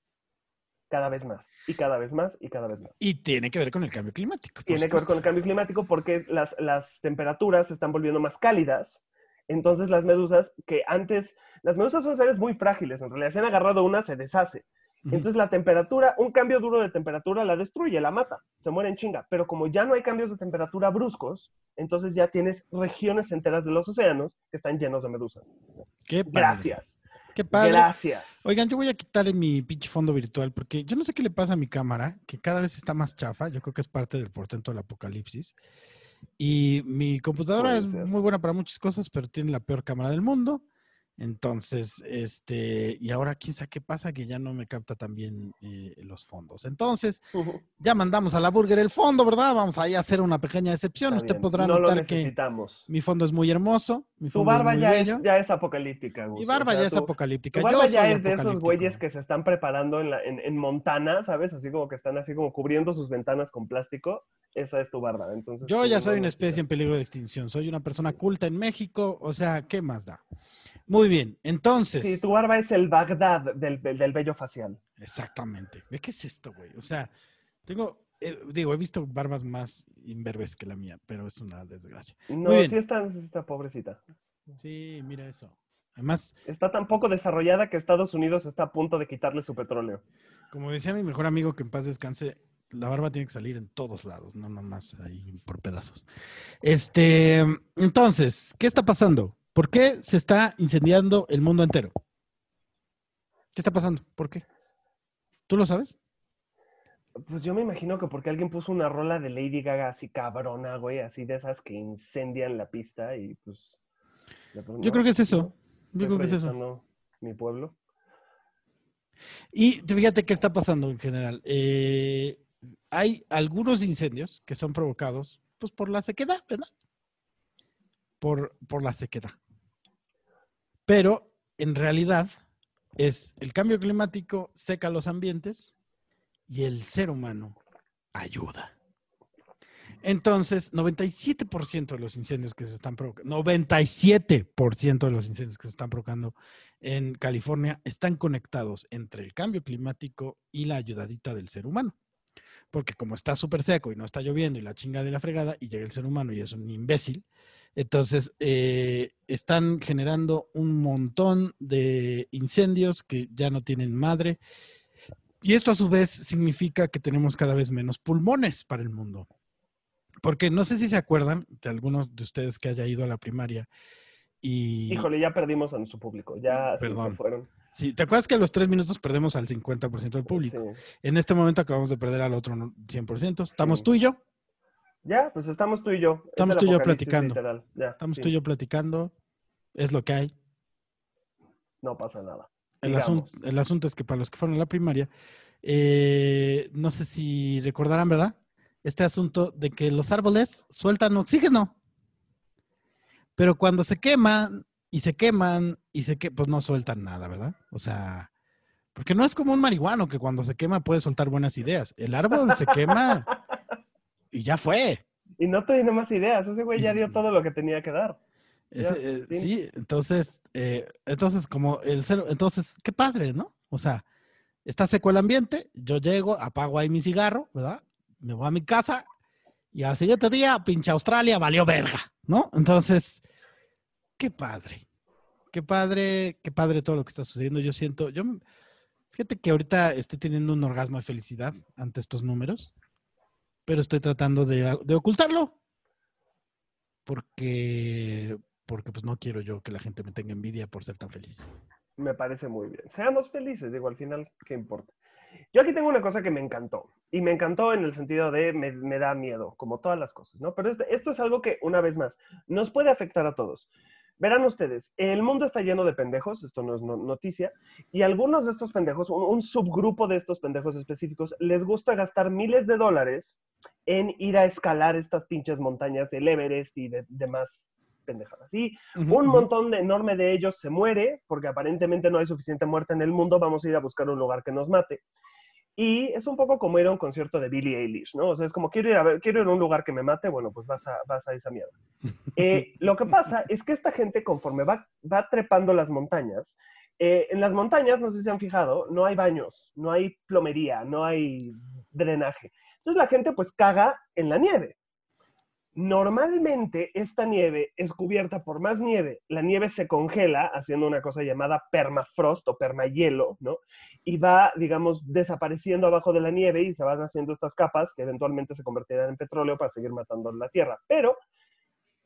Cada vez más, y cada vez más, y cada vez más. Y tiene que ver con el cambio climático. Tiene que ver con el cambio climático porque las, las temperaturas se están volviendo más cálidas. Entonces las medusas que antes, las medusas son seres muy frágiles, en realidad, si han agarrado una, se deshace. Entonces la temperatura, un cambio duro de temperatura la destruye, la mata, se muere en chinga. Pero como ya no hay cambios de temperatura bruscos, entonces ya tienes regiones enteras de los océanos que están llenos de medusas. Qué padre. Gracias. Qué padre. Gracias. Oigan, yo voy a quitarle mi pinche fondo virtual porque yo no sé qué le pasa a mi cámara, que cada vez está más chafa. Yo creo que es parte del portento del apocalipsis. Y mi computadora Puede es ser. muy buena para muchas cosas, pero tiene la peor cámara del mundo. Entonces, este, y ahora quién sabe qué pasa, que ya no me capta también eh, los fondos. Entonces, ya mandamos a la burger el fondo, ¿verdad? Vamos ahí a hacer una pequeña excepción. Está Usted bien, podrá no lo notar que necesitamos. mi fondo es muy hermoso. Mi Tu fondo barba es muy ya es, ya es apocalíptica, Gus. Mi O barba sea, ya es tu- apocalíptica. Tu Yo barba ya soy es de esos güeyes que se están preparando en, la- en, en Montana, ¿sabes? Así como que están así como cubriendo sus ventanas con plástico. Esa es tu barba. Entonces, Yo ya soy una especie en peligro de extinción. Soy una persona culta en México. O sea, ¿qué más da? Muy bien. Entonces. Sí, tu barba es el Bagdad del, del, del vello facial. Exactamente. ¿Ve qué es esto, güey? O sea, tengo. eh, digo, he visto barbas más imberbes que la mía, pero es una desgracia. No, bien. sí está, sí está pobrecita. Sí, mira eso. Además, Está tan poco desarrollada que Estados Unidos está a punto de quitarle su petróleo. como decía mi mejor amigo que en paz descanse, la barba tiene que salir en todos lados, no nomás ahí por pedazos. Este, entonces, ¿qué está pasando? ¿Por qué se está incendiando el mundo entero? ¿Qué está pasando? ¿Por qué? ¿Tú lo sabes? Pues yo me imagino que porque alguien puso una rola de Lady Gaga así cabrona, güey, así de esas que incendian la pista y pues... Yo creo que es eso. Yo creo que es eso. Mi pueblo. Y fíjate qué está pasando en general. Eh, hay algunos incendios que son provocados pues, por la sequedad, ¿verdad? Por, por la sequedad. Pero en realidad es el cambio climático seca los ambientes y el ser humano ayuda. Entonces, 97% de los incendios que se están provocando, 97% de los incendios que se están provocando en California están conectados entre el cambio climático y la ayudadita del ser humano. Porque como está súper seco y no está lloviendo y la chinga de la fregada y llega el ser humano y es un imbécil, entonces eh, están generando un montón de incendios que ya no tienen madre. Y esto a su vez significa que tenemos cada vez menos pulmones para el mundo. Porque no sé si se acuerdan de algunos de ustedes que haya ido a la primaria y... Híjole, ya perdimos a nuestro público. Ya se- Perdón. se fueron. Sí, ¿te acuerdas que a los tres minutos perdemos al 50% del público? Sí. En este momento acabamos de perder al otro no- 100%. ¿Estamos Sí. tú y yo? Ya, pues estamos tú y yo. Es Estamos tú y yo platicando. literal. Ya, Estamos sí, tú y yo platicando. Es lo que hay. No pasa nada. El, asunto, el asunto es que para los que fueron a la primaria, eh, no sé si recordarán, ¿verdad? Este asunto de que los árboles sueltan oxígeno. Pero cuando se queman y se queman y se que pues no sueltan nada, ¿verdad? O sea, porque no es como un marihuano que cuando se quema puede soltar buenas ideas. El árbol se quema y ya fue. Y no tiene más ideas. Ese güey ya dio todo lo que tenía que dar. Ese, Ya, eh, sí. sí, entonces, eh, entonces como el cero, entonces, qué padre, ¿no? O sea, está seco el ambiente, yo llego, apago ahí mi cigarro, ¿verdad? Me voy a mi casa y al siguiente día, pinche Australia, valió verga, ¿no? Entonces, qué padre, qué padre, qué padre todo lo que está sucediendo. Yo siento, yo, fíjate que ahorita estoy teniendo un orgasmo de felicidad ante estos números, pero estoy tratando de, de ocultarlo porque porque pues no quiero yo que la gente me tenga envidia por ser tan feliz. Me parece muy bien. Seamos felices, digo, al final, ¿qué importa? Yo aquí tengo una cosa que me encantó. Y me encantó en el sentido de me, me da miedo, como todas las cosas, ¿no? Pero este- esto es algo que, una vez más, nos puede afectar a todos. Verán ustedes, el mundo está lleno de pendejos, esto no es no- noticia, y algunos de estos pendejos, un, un subgrupo de estos pendejos específicos, les gusta gastar miles de dólares en ir a escalar estas pinches montañas del Everest y de demás pendejadas. Y un montón de, enorme de ellos se muere porque aparentemente no hay suficiente muerte en el mundo, vamos a ir a buscar un lugar que nos mate. Y es un poco como ir a un concierto de Billie Eilish, ¿no? O sea, es como quiero ir a, ver, quiero ir a un lugar que me mate, bueno, pues vas a, vas a esa mierda. Eh, lo que pasa es que esta gente, conforme va, va trepando las montañas, eh, en las montañas, no sé si se han fijado, no hay baños, no hay plomería, no hay drenaje. Entonces la gente pues caga en la nieve. Normalmente esta nieve es cubierta por más nieve. La nieve se congela haciendo una cosa llamada permafrost o permahielo, ¿no? Y va, digamos, desapareciendo abajo de la nieve y se van haciendo estas capas que eventualmente se convertirán en petróleo para seguir matando la Tierra. Pero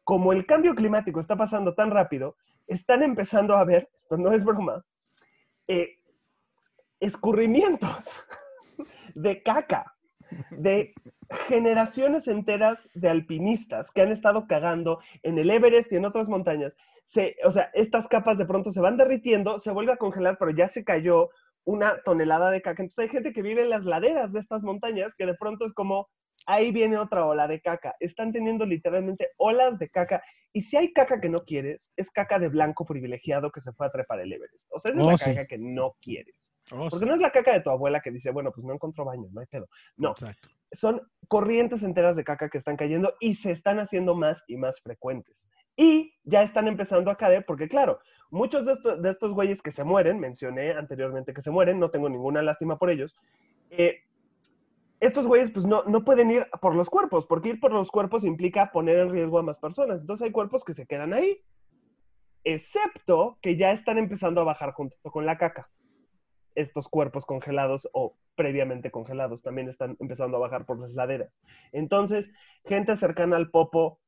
como el cambio climático está pasando tan rápido, están empezando a ver, esto no es broma, eh, escurrimientos de caca de generaciones enteras de alpinistas que han estado cagando en el Everest y en otras montañas. Se, o sea, estas capas de pronto se van derritiendo, se vuelve a congelar, pero ya se cayó una tonelada de caca. Entonces hay gente que vive en las laderas de estas montañas que de pronto es como, ahí viene otra ola de caca. Están teniendo literalmente olas de caca. Y si hay caca que no quieres, es caca de blanco privilegiado que se fue a trepar el Everest. O sea, esa es la sí. caca que no quieres. Oh, Porque sí, no es la caca de tu abuela que dice, bueno, pues no encontró baño, no hay pedo. No, Exacto. son corrientes enteras de caca que están cayendo y se están haciendo más y más frecuentes. Y ya están empezando a caer porque, claro, muchos de, estos- de estos güeyes que se mueren, mencioné anteriormente que se mueren, no tengo ninguna lástima por ellos, eh, estos güeyes pues no, no pueden ir por los cuerpos, porque ir por los cuerpos implica poner en riesgo a más personas. Entonces hay cuerpos que se quedan ahí, excepto que ya están empezando a bajar junto con la caca estos cuerpos congelados o previamente congelados también están empezando a bajar por las laderas. Entonces, gente cercana al Popo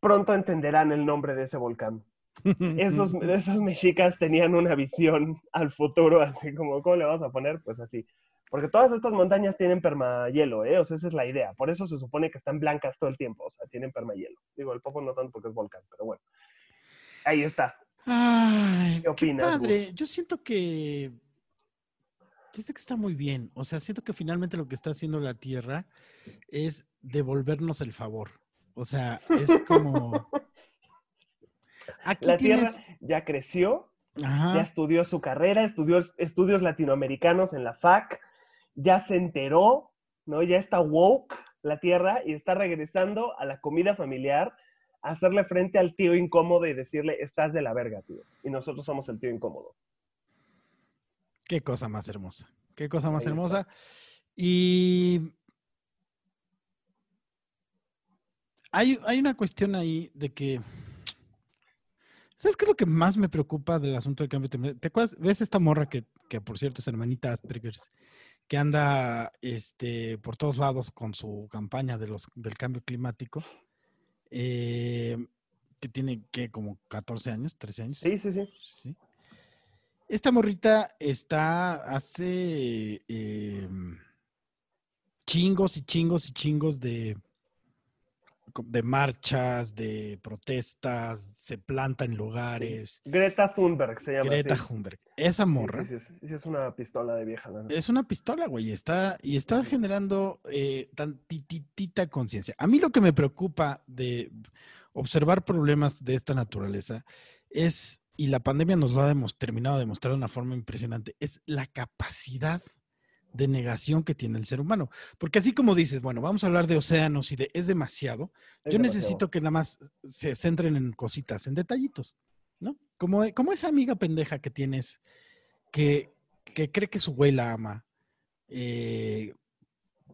pronto entenderán el nombre de ese volcán. Esos, esos mexicas tenían una visión al futuro, así como, ¿cómo le vamos a poner? Pues así. Porque todas estas montañas tienen permahielo, ¿eh? O sea, esa es la idea. Por eso se supone que están blancas todo el tiempo, o sea, tienen permahielo. Digo, el Popo no tanto porque es volcán, pero bueno. Ahí está. Ay, ¿Qué opinas, padre. Yo siento que. Siento que está muy bien. O sea, siento que finalmente lo que está haciendo la Tierra es devolvernos el favor. O sea, es como. Aquí La tienes. Tierra ya creció, ya estudió su carrera, estudió estudios latinoamericanos en la FAC, ya se enteró, ¿no? Ya está woke la Tierra y está regresando a la comida familiar a hacerle frente al tío incómodo y decirle, estás de la verga, tío. Y nosotros somos el tío incómodo. Qué cosa más hermosa. Qué cosa más hermosa. Y hay, hay una cuestión ahí de que. ¿Sabes qué es lo que más me preocupa del asunto del cambio climático? ¿Te acuerdas? ¿Ves esta morra que, que por cierto es hermanita Asperger, que anda este, por todos lados con su campaña de los, del cambio climático? Eh, que tiene que como 14 años, 13 años. Sí, sí, sí. Sí. Esta morrita está hace eh, chingos y chingos y chingos de, de marchas, de protestas, se planta en lugares. Greta Thunberg se llama. Greta. Thunberg. Esa morra Sí, sí, sí, es una pistola de vieja. neta. es una pistola, güey. Está, y está generando eh, tantitita conciencia. A mí lo que me preocupa de observar problemas de esta naturaleza es, y la pandemia nos lo ha terminado de demostrar de una forma impresionante, es la capacidad de negación que tiene el ser humano. Porque así como dices, bueno, vamos a hablar de océanos y de es demasiado, Es yo demasiado. necesito que nada más se centren en cositas, en detallitos, ¿no? Como, como esa amiga pendeja que tienes que, que cree que su güey la ama eh,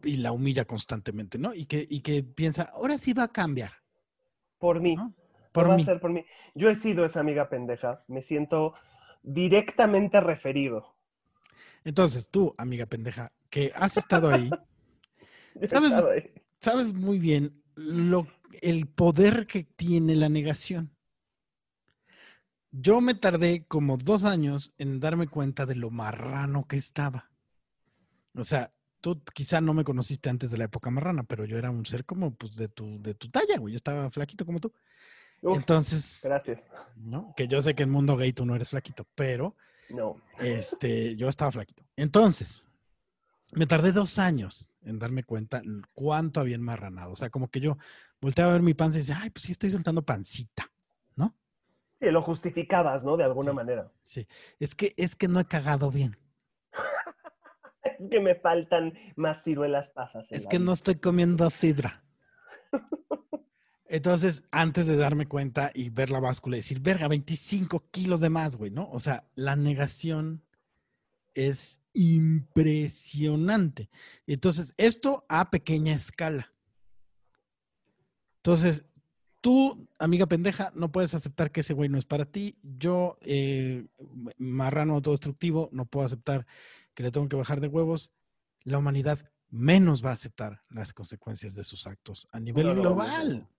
y la humilla constantemente, ¿no? Y que, y que piensa, ahora sí va a cambiar, Por mí. ¿no? Por va mí. a ser por mí. Yo he sido esa amiga pendeja. Me siento directamente referido. Entonces, tú, amiga pendeja, que has estado ahí, ¿Sabes? estado ahí. sabes muy bien lo, el poder que tiene la negación. Yo me tardé como dos años en darme cuenta de lo marrano que estaba. O sea, tú quizá no me conociste antes de la época marrana, pero yo era un ser como pues de tu, de tu talla, güey. Yo estaba flaquito como tú. Uf, Entonces, gracias. ¿no? Que yo sé que en mundo gay tú no eres flaquito, pero No. este, yo estaba flaquito. Entonces, me tardé dos años en darme cuenta cuánto había enmarranado. O sea, como que yo volteaba a ver mi panza y decía, ay, pues sí estoy soltando pancita, ¿no? Sí, lo justificabas, ¿no? De alguna Sí. manera. Sí, es que, es que no he cagado bien. Es que me faltan más ciruelas pasas. Es que vida. no estoy comiendo fibra. Entonces, antes de darme cuenta y ver la báscula y decir, verga, 25 kilos de más, güey, ¿no? O sea, la negación es impresionante. Entonces, esto a pequeña escala. Entonces, tú, amiga pendeja, no puedes aceptar que ese güey no es para ti. Yo, eh, marrano autodestructivo, no puedo aceptar que le tengo que bajar de huevos. La humanidad menos va a aceptar las consecuencias de sus actos a nivel No, global. no, no.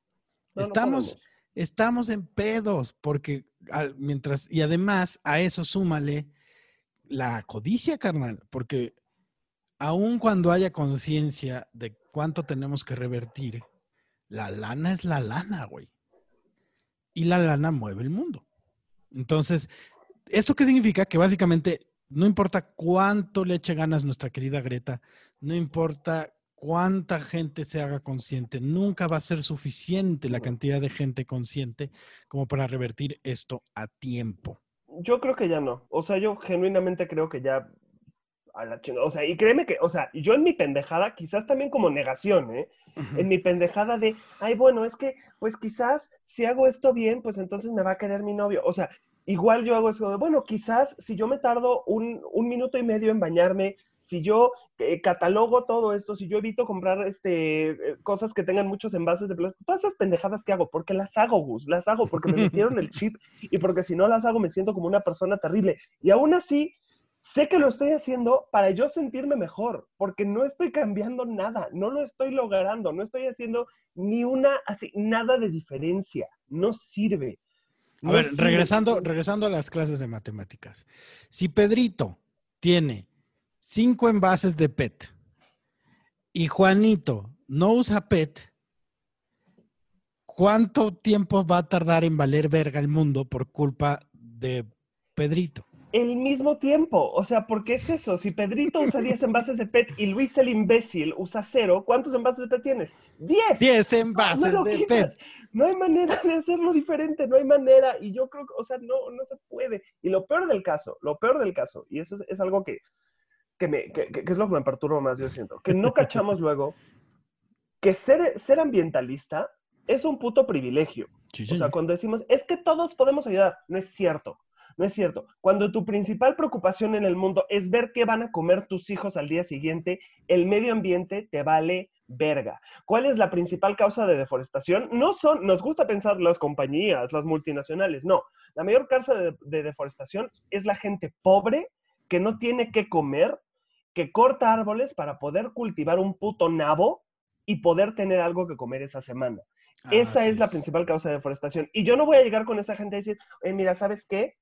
No, estamos, estamos en pedos, porque al- mientras, y además a eso súmale la codicia, carnal, porque aun cuando haya conciencia de cuánto tenemos que revertir, la lana es la lana, güey. Y la lana mueve el mundo. Entonces, ¿esto qué significa? Que básicamente no importa cuánto le eche ganas nuestra querida Greta, no importa cuánta gente se haga consciente, nunca va a ser suficiente la cantidad de gente consciente como para revertir esto a tiempo. Yo creo que ya no. O sea, yo genuinamente creo que ya a la chingada. O sea, y créeme que, o sea, yo en mi pendejada, quizás también como negación, ¿eh? En mi pendejada de, ay, bueno, es que, pues quizás si hago esto bien, pues entonces me va a querer mi novio. O sea, igual yo hago eso de, bueno, quizás si yo me tardo un, un minuto y medio en bañarme, si yo eh, catalogo todo esto, si yo evito comprar este, eh, cosas que tengan muchos envases de plástico, todas esas pendejadas que hago, porque las hago, Gus, las hago porque me metieron el chip y porque si no las hago me siento como una persona terrible. Y aún así, sé que lo estoy haciendo para yo sentirme mejor, porque no estoy cambiando nada, no lo estoy logrando, no estoy haciendo ni una, así, nada de diferencia, no sirve. A ver, sirve. regresando, regresando a las clases de matemáticas. Si Pedrito tiene cinco envases de PET y Juanito no usa PET, ¿cuánto tiempo va a tardar en valer verga el mundo por culpa de Pedrito? El mismo tiempo, o sea, ¿por qué es eso? Si Pedrito usa 10 envases de PET y Luis el imbécil usa cero, ¿cuántos envases de PET tienes? 10. 10 No envases lo de quitas. PET. No hay manera de hacerlo diferente, no hay manera. Y yo creo que, o sea, no, no se puede. Y lo peor del caso, lo peor del caso, y eso es, es algo que, que, me, que, que- es lo que me perturba más, yo siento, que no cachamos luego que ser, ser ambientalista es un puto privilegio. Sí, O sea, cuando decimos, es que todos podemos ayudar, no es cierto. No es cierto. Cuando tu principal preocupación en el mundo es ver qué van a comer tus hijos al día siguiente, el medio ambiente te vale verga. ¿Cuál es la principal causa de deforestación? No son, nos gusta pensar las compañías, las multinacionales, no. La mayor causa de, de deforestación es la gente pobre que no tiene que comer, que corta árboles para poder cultivar un puto nabo y poder tener algo que comer esa semana. Esa Así es la principal causa de deforestación. Y yo no voy a llegar con esa gente a decir, "Oye, mira, ¿sabes qué?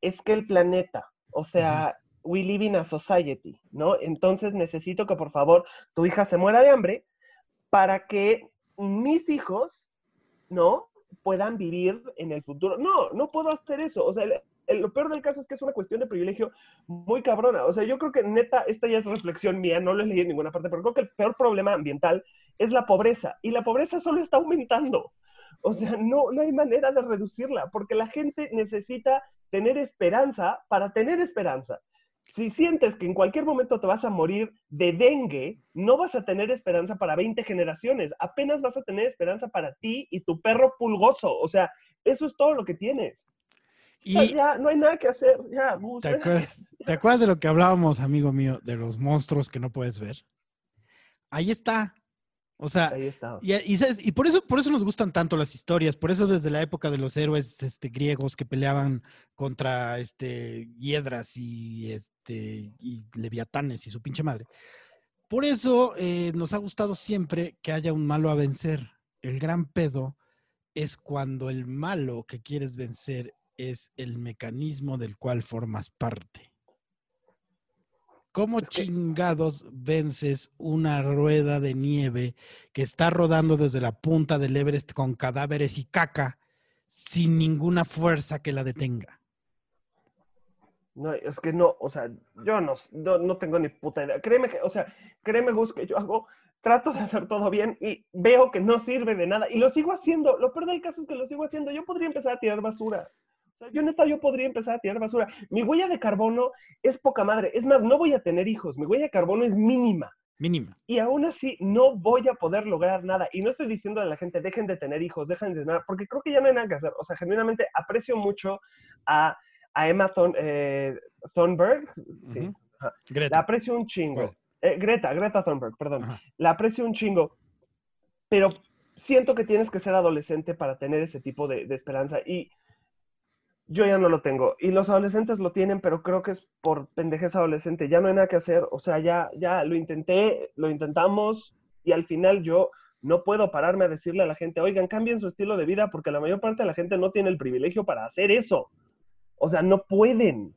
Es que el planeta, o sea, we live in a society, ¿no? Entonces necesito que por favor tu hija se muera de hambre para que mis hijos, ¿no? Puedan vivir en el futuro. No, no puedo hacer eso. O sea, el- lo peor del caso es que es una cuestión de privilegio muy cabrona. O sea, yo creo que neta, esta ya es reflexión mía, no lo leído en ninguna parte, pero creo que el peor problema ambiental es la pobreza. Y la pobreza solo está aumentando. O sea, no, no hay manera de reducirla, porque la gente necesita tener esperanza para tener esperanza. Si sientes que en cualquier momento te vas a morir de dengue, no vas a tener esperanza para 20 generaciones, apenas vas a tener esperanza para ti y tu perro pulgoso. O sea, eso es todo lo que tienes. Y- Ya, ya, no hay nada que hacer. Ya, ¿Te acuerdas, ¿Te acuerdas de lo que hablábamos, amigo mío, de los monstruos que no puedes ver? Ahí está. O sea, Ahí está. y, y sabes, y por eso, por eso nos gustan tanto las historias, por eso desde la época de los héroes este, griegos que peleaban contra este, hiedras y, este, y leviatanes y su pinche madre. Por eso eh, nos ha gustado siempre que haya un malo a vencer. El gran pedo es cuando el malo que quieres vencer es el mecanismo del cual formas parte. ¿Cómo Es que- chingados vences una rueda de nieve que está rodando desde la punta del Everest con cadáveres y caca sin ninguna fuerza que la detenga? No, es que no, o sea, yo no, no, no tengo ni puta idea. Créeme que, o sea, créeme, Gus, que yo hago, trato de hacer todo bien y veo que no sirve de nada y lo sigo haciendo. Lo peor del caso es que lo sigo haciendo. Yo podría empezar a tirar basura. Sea, yo neta, yo podría empezar a tirar basura. Mi huella de carbono es poca madre. Es más, no voy a tener hijos. Mi huella de carbono es mínima. Mínima. Y aún así no voy a poder lograr nada. Y no estoy diciendo a la gente, dejen de tener hijos, dejen de tener, porque creo que ya no hay nada que hacer. O sea, genuinamente aprecio mucho a, a Emma Thun- eh, Thunberg. Sí, ajá. La Greta. aprecio un chingo. ¿Cuál? Eh, Greta, Greta Thunberg, perdón. La aprecio un chingo. Pero siento que tienes que ser adolescente para tener ese tipo de, de esperanza. Y yo ya no lo tengo. Y los adolescentes lo tienen, pero creo que es por pendejez adolescente. Ya no hay nada que hacer. O sea, ya, ya lo intenté, lo intentamos. Y al final yo no puedo pararme a decirle a la gente, oigan, cambien su estilo de vida porque la mayor parte de la gente no tiene el privilegio para hacer eso. O sea, no pueden.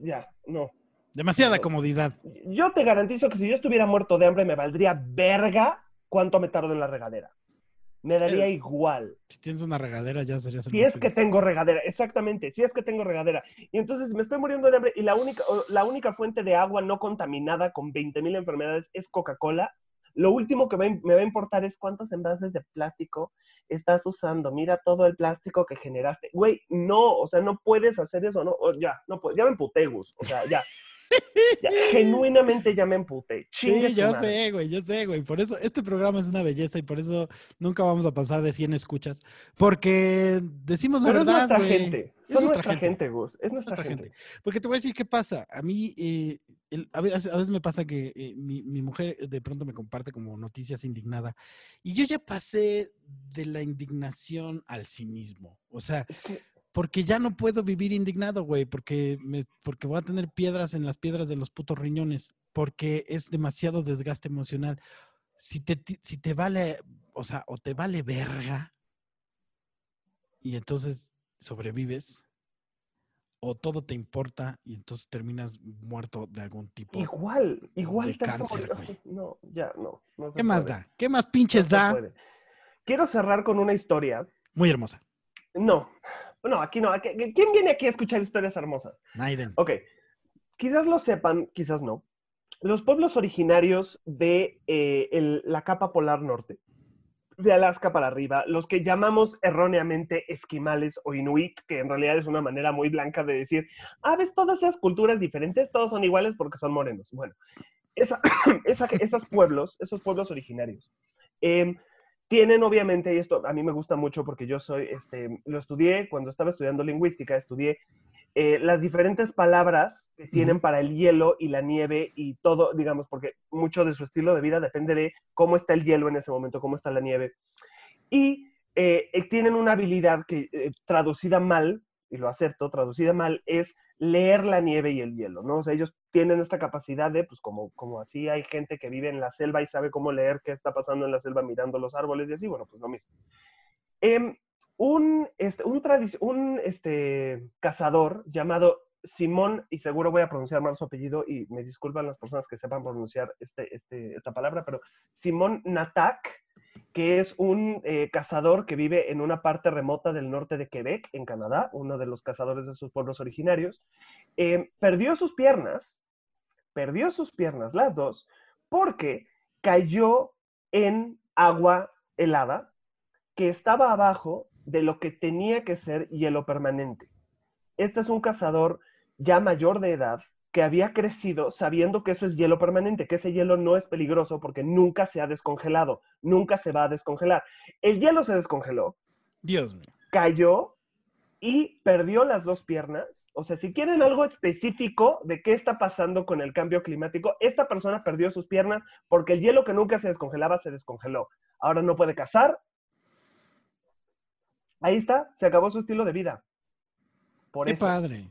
Ya, no. Demasiada comodidad. Yo te garantizo que si yo estuviera muerto de hambre me valdría verga cuánto me tardo en la regadera. Me daría Eh, igual. Si tienes una regadera, ya serías el Si es que tengo regadera, exactamente, si es que tengo regadera. Y entonces me estoy muriendo de hambre y la única, la única fuente de agua no contaminada con 20.000 enfermedades es Coca-Cola. Lo último que me, me va a importar es cuántos envases de plástico estás usando. Mira todo el plástico que generaste. Güey, no, o sea, no puedes hacer eso, ¿no? Ya, no puedo, ya me emputé, Gus. O sea, ya. Ya, genuinamente ya me emputé. Chingue Sí, yo madre. sé, güey, yo sé, güey. Por eso este programa es una belleza y por eso nunca vamos a pasar de 100 escuchas. Porque decimos la Pero es verdad, nuestra güey. gente. Es nuestra nuestra, gente. gente. Gus. Es nuestra, nuestra gente. gente. Porque te voy a decir qué pasa. A mí, eh, el- a, veces, a veces me pasa que eh, mi, mi mujer de pronto me comparte como noticias indignada. Y yo ya pasé de la indignación al cinismo. O sea, Es que porque ya no puedo vivir indignado, güey, porque, me, porque voy a tener piedras en las piedras de los putos riñones, porque es demasiado desgaste emocional. Si te, si te vale, o sea, o te vale verga, y entonces sobrevives, o todo te importa y entonces terminas muerto de algún tipo. igual, igual de cáncer, güey. No, ya, no. no ¿Qué más puede. da? ¿Qué más No pinches se da? puede. Quiero cerrar con una historia. Muy hermosa. No, no, aquí no. aquí- ¿Quién viene aquí a escuchar historias hermosas? Naiden. Ok, quizás lo sepan, quizás no. Los pueblos originarios de eh, el- la capa polar norte, de Alaska para arriba, los que llamamos erróneamente esquimales o inuit, que en realidad es una manera muy blanca de decir, ah, ves, todas esas culturas diferentes, todos son iguales porque son morenos. Bueno, esa, esa- esos pueblos, esos pueblos originarios, em, tienen obviamente, y esto a mí me gusta mucho porque yo soy, este, lo estudié cuando estaba estudiando lingüística, estudié eh, las diferentes palabras que tienen para el hielo y la nieve y todo, digamos, porque mucho de su estilo de vida depende de cómo está el hielo en ese momento, cómo está la nieve. Y eh, eh, tienen una habilidad que, eh, traducida mal, y lo acepto, traducida mal, es leer la nieve y el hielo, ¿no? O sea, ellos tienen esta capacidad de, pues como, como así hay gente que vive en la selva y sabe cómo leer qué está pasando en la selva mirando los árboles y así, bueno, pues lo mismo. Em, un, este, un, un este, cazador llamado Simón, y seguro voy a pronunciar mal su apellido, y me disculpan las personas que sepan pronunciar este, este, esta palabra, pero Simón Natak, que es un eh, cazador que vive en una parte remota del norte de Quebec, en Canadá, uno de los cazadores de sus pueblos originarios, eh, perdió sus piernas, perdió sus piernas, las dos, porque cayó en agua helada que estaba abajo de lo que tenía que ser hielo permanente. Este es un cazador ya mayor de edad que había crecido sabiendo que eso es hielo permanente, que ese hielo no es peligroso porque nunca se ha descongelado, nunca se va a descongelar. El hielo se descongeló, Dios mío. cayó y perdió las dos piernas. O sea, si quieren algo específico de qué está pasando con el cambio climático, esta persona perdió sus piernas porque el hielo que nunca se descongelaba se descongeló. Ahora no puede cazar. Ahí está, se acabó su estilo de vida. Por Qué eso, padre.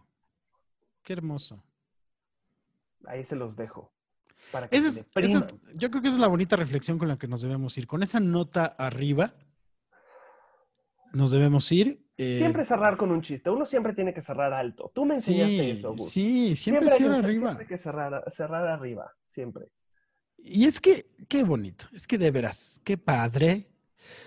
Qué hermoso. ahí se los dejo. Para que es- esa yo creo que esa es la bonita reflexión con la que nos debemos ir. Con esa nota arriba, nos debemos ir. eh, Siempre cerrar con un chiste. Uno siempre tiene que cerrar alto. Tú me enseñaste sí, eso, Gus. sí, siempre, siempre arriba. que cerrar, cerrar arriba, siempre. Y es que, qué bonito, es que de veras, qué padre.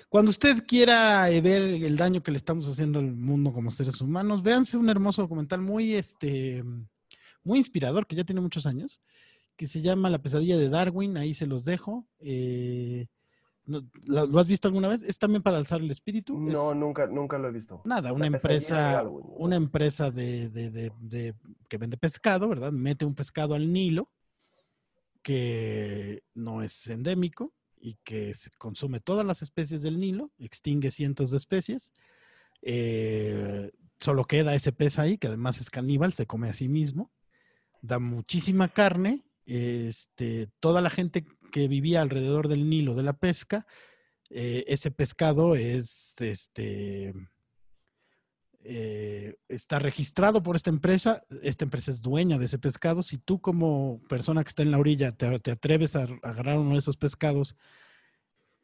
Cuando usted quiera eh, ver el daño que le estamos haciendo al mundo como seres humanos, véanse un hermoso documental muy, este, muy inspirador, que ya tiene muchos años, que se llama La pesadilla de Darwin, ahí se los dejo. Eh, ¿lo, has visto alguna vez? Es también para alzar el espíritu. No, es, nunca, nunca lo he visto. Nada, una La pesadilla de empresa, una empresa de- de- de- que vende pescado, ¿verdad? Mete un pescado al Nilo que no es endémico y que consume todas las especies del Nilo, extingue cientos de especies. eh, solo queda ese pez ahí, que además es caníbal, se come a sí mismo, da muchísima carne. Este, toda la gente que vivía alrededor del Nilo de la pesca, eh, ese pescado es este eh, está registrado por esta empresa, esta empresa es dueña de ese pescado. Si tú como persona que está en la orilla te, te atreves a agarrar uno de esos pescados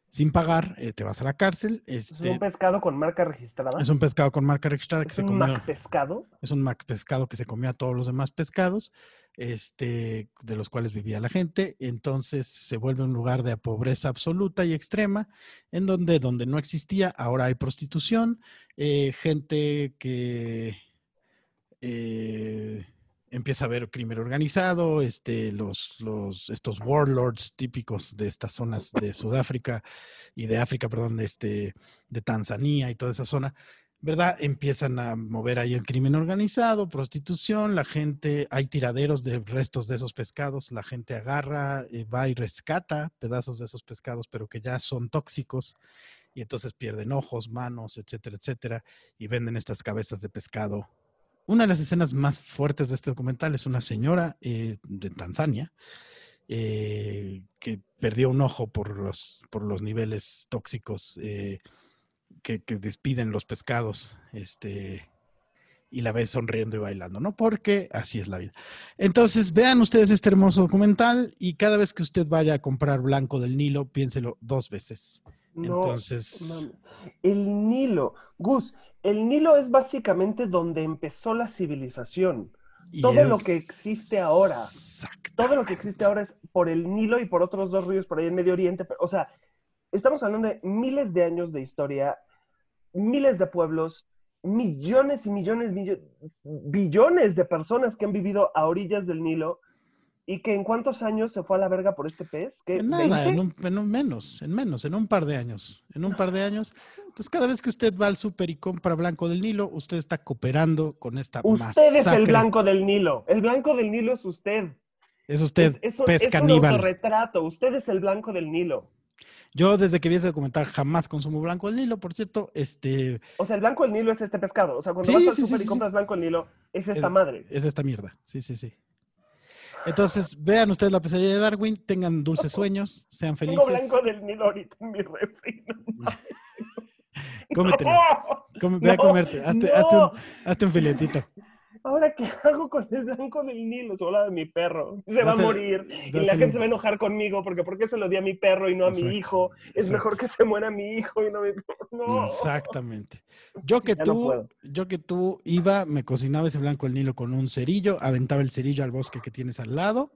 sin pagar, eh, te vas a la cárcel. ¿Es Este, un pescado con marca registrada? es un pescado con marca registrada que ¿Es se un comió. Mac pescado? Es un mac pescado que se comió a todos los demás pescados, este, de los cuales vivía la gente. Entonces se vuelve un lugar de pobreza absoluta y extrema, en donde, donde no existía, ahora hay prostitución, eh, gente que eh, empieza a haber crimen organizado, este, los, los, estos warlords típicos de estas zonas de Sudáfrica y de África, perdón, este, de Tanzania y toda esa zona, ¿verdad? Empiezan a mover ahí el crimen organizado, prostitución, la gente, hay tiraderos de restos de esos pescados, la gente agarra, eh, va y rescata pedazos de esos pescados, pero que ya son tóxicos, y entonces pierden ojos, manos, etcétera, etcétera, y venden estas cabezas de pescado. Una de las escenas más fuertes de este documental es una señora eh, de Tanzania eh, que perdió un ojo por los, por los niveles tóxicos eh, que, que despiden los pescados, este, y la ves sonriendo y bailando, ¿no? Porque así es la vida. Entonces, vean ustedes este hermoso documental y cada vez que usted vaya a comprar blanco del Nilo, piénselo dos veces. No, Entonces. El Nilo. Gus, el Nilo es básicamente donde empezó la civilización. todo lo que existe ahora. Todo lo que existe ahora es por el Nilo y por otros dos ríos por ahí en Medio Oriente. pero, O sea, estamos hablando de miles de años de historia, miles de pueblos, millones y millones, millo- billones de personas que han vivido a orillas del Nilo y que en cuántos años se fue a la verga por este pez? ¿Qué, En nada, 20? en un, en un menos, en menos, en un par de años. En un par de años. Entonces, cada vez que usted va al súper y compra blanco del Nilo, usted está cooperando con esta Usted es el blanco del Nilo. El blanco del Nilo es usted. Es usted, es, es un, pez es un autorretrato. Usted es el blanco del Nilo. Yo desde que vi ese documental jamás consumo blanco del Nilo, por cierto, este, O sea, el blanco del Nilo es este pescado. O sea, cuando Sí, vas al sí, súper sí, y compras blanco del Nilo, es esta Es- madre. es esta mierda. Sí, sí, sí. Entonces, vean ustedes la pesadilla de Darwin, tengan dulces sueños, sean Tengo felices. blanco del Nilo ahorita en mi refri. no. Cómetelo. ¡No! Come- ve a comerte, hazte un, hazte un filetito. Ahora, ¿qué hago con el blanco del Nilo? Se habla de mi perro. Se va a morir. Y la gente se va a enojar conmigo porque ¿por qué se lo di a mi perro y no a mi hijo? Es exacto. mejor que se muera mi hijo y no mi No. Exactamente. Yo que Ya tú, yo que tú iba, me cocinaba ese blanco del Nilo con un cerillo, aventaba el cerillo al bosque que tienes al lado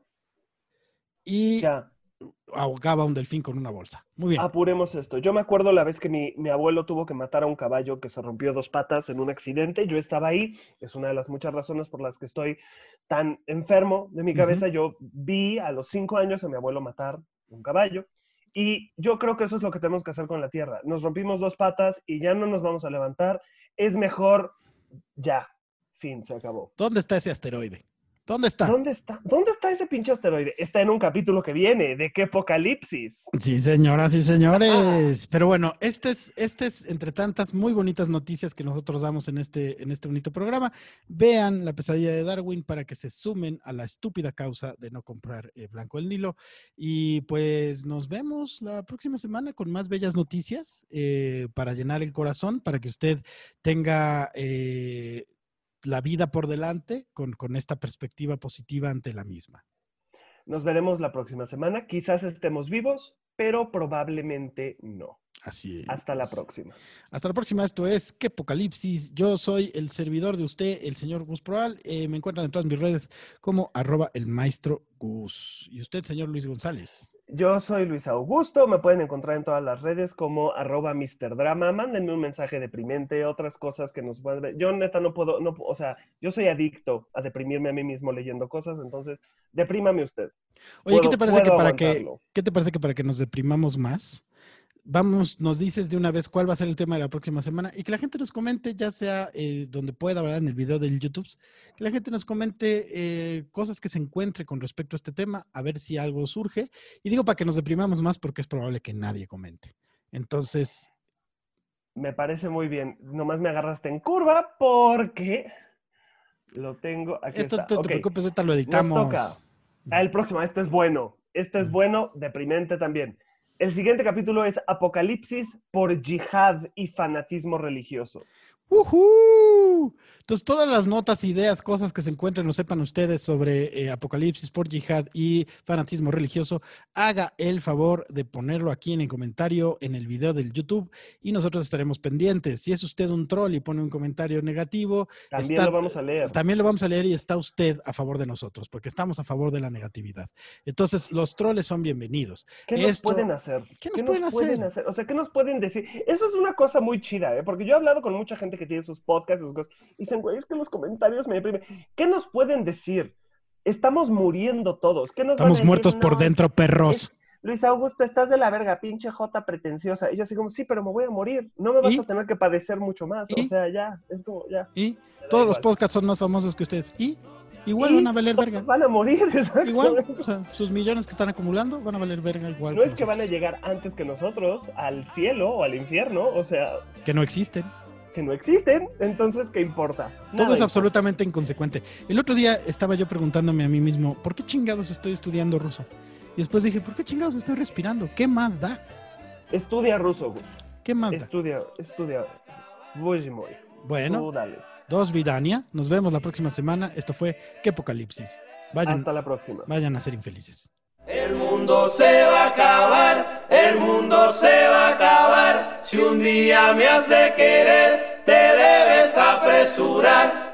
y Ya, ahogaba un delfín con una bolsa. Muy bien. apuremos esto. Yo me acuerdo la vez que mi, mi abuelo tuvo que matar a un caballo que se rompió dos patas en un accidente. Yo estaba ahí. Es una de las muchas razones por las que estoy tan enfermo de mi cabeza. Yo vi a los cinco años a mi abuelo matar un caballo. Y yo creo que eso es lo que tenemos que hacer con la Tierra. Nos rompimos dos patas y ya no nos vamos a levantar. Es mejor ya. Fin, se acabó. ¿Dónde está ese asteroide? ¿Dónde está? ¿Dónde está? ¿Dónde está ese pinche asteroide? Está en un capítulo que viene. ¿De qué apocalipsis? Sí, señoras y señores. Pero bueno, este es, este es entre tantas muy bonitas noticias que nosotros damos en este, en este bonito programa. Vean la pesadilla de Darwin para que se sumen a la estúpida causa de no comprar eh, Blanco del Nilo. Y pues nos vemos la próxima semana con más bellas noticias eh, para llenar el corazón, para que usted tenga eh, la vida por delante con, con esta perspectiva positiva ante la misma. Nos veremos la próxima semana. Quizás estemos vivos, pero probablemente no. Así es. Hasta la próxima. Hasta la próxima. Esto es Que Apocalipsis. Yo soy el servidor de usted, el señor Gus Proal. Eh, me encuentran en todas mis redes como arroba el maestro Gus. Y usted, señor Luis González. Yo soy Luis Augusto, me pueden encontrar en todas las redes como arroba Mr. Drama, mándenme un mensaje deprimente, otras cosas que nos pueden ver. Yo neta no puedo, no, o sea, yo soy adicto a deprimirme a mí mismo leyendo cosas, entonces deprímame usted. Oye, ¿qué te parece que para que qué te parece que para que nos deprimamos más? Vamos, nos dices de una vez cuál va a ser el tema de la próxima semana y que la gente nos comente, ya sea eh, donde pueda, ¿verdad? En el video del YouTube, que la gente nos comente eh, cosas que se encuentre con respecto a este tema, a ver si algo surge. Y digo para que nos deprimamos más porque es probable que nadie comente. Entonces, Me parece muy bien. Nomás me agarraste en curva porque lo tengo aquí. esto está. no te preocupes, ahorita lo editamos. toca. Ah, el próximo, este es bueno. Este es bueno, deprimente también. El siguiente capítulo es Apocalipsis por yihad y fanatismo religioso. ¡Uhú! Entonces, todas las notas, ideas, cosas que se encuentren o sepan ustedes sobre eh, Apocalipsis por Yihad y fanatismo religioso, haga el favor de ponerlo aquí en el comentario en el video del YouTube y nosotros estaremos pendientes. Si es usted un troll y pone un comentario negativo, También Está- lo vamos a leer. también lo vamos a leer y está usted a favor de nosotros, porque estamos a favor de la negatividad. Entonces, los troles son bienvenidos. ¿Qué nos pueden hacer? ¿Qué nos pueden hacer? O sea, ¿qué nos pueden decir? Eso es una cosa muy chida, ¿eh? Porque yo he hablado con mucha gente que tiene sus podcasts, sus cosas, y dicen, güey, es que los comentarios me deprimen. ¿Qué nos pueden decir? Estamos muriendo todos. ¿Qué nos van a Estamos decir? muertos por No, dentro, perros. es- Luis Augusto, estás de la verga, pinche Jota pretenciosa. Y yo así como, sí, pero me voy a morir. No me vas ¿Y? a tener que padecer mucho más. ¿Y? O sea, ya, es como, ya. Y todos los podcasts son más famosos que ustedes. Y igual Y van a valer verga. Van a morir, exacto. Igual, o sea, sus millones que están acumulando van a valer verga igual. No que es que van a llegar antes que nosotros al cielo o al infierno, o sea, que no existen. No existen, entonces, ¿qué importa? Todo es absolutamente inconsecuente. El otro día estaba yo preguntándome a mí mismo, ¿por qué chingados estoy estudiando ruso? Y después dije, ¿por qué chingados estoy respirando? ¿Qué más da? Estudia ruso, Gus. ¿Qué más da? Estudia, estudia. Bueno, dos Vidania. Nos vemos la próxima semana. Esto fue ¿Qué Apocalipsis? Vayan, Hasta la próxima. vayan a ser infelices. El mundo se va a acabar, el mundo se va a acabar. Si un día me has de querer, te debes apresurar.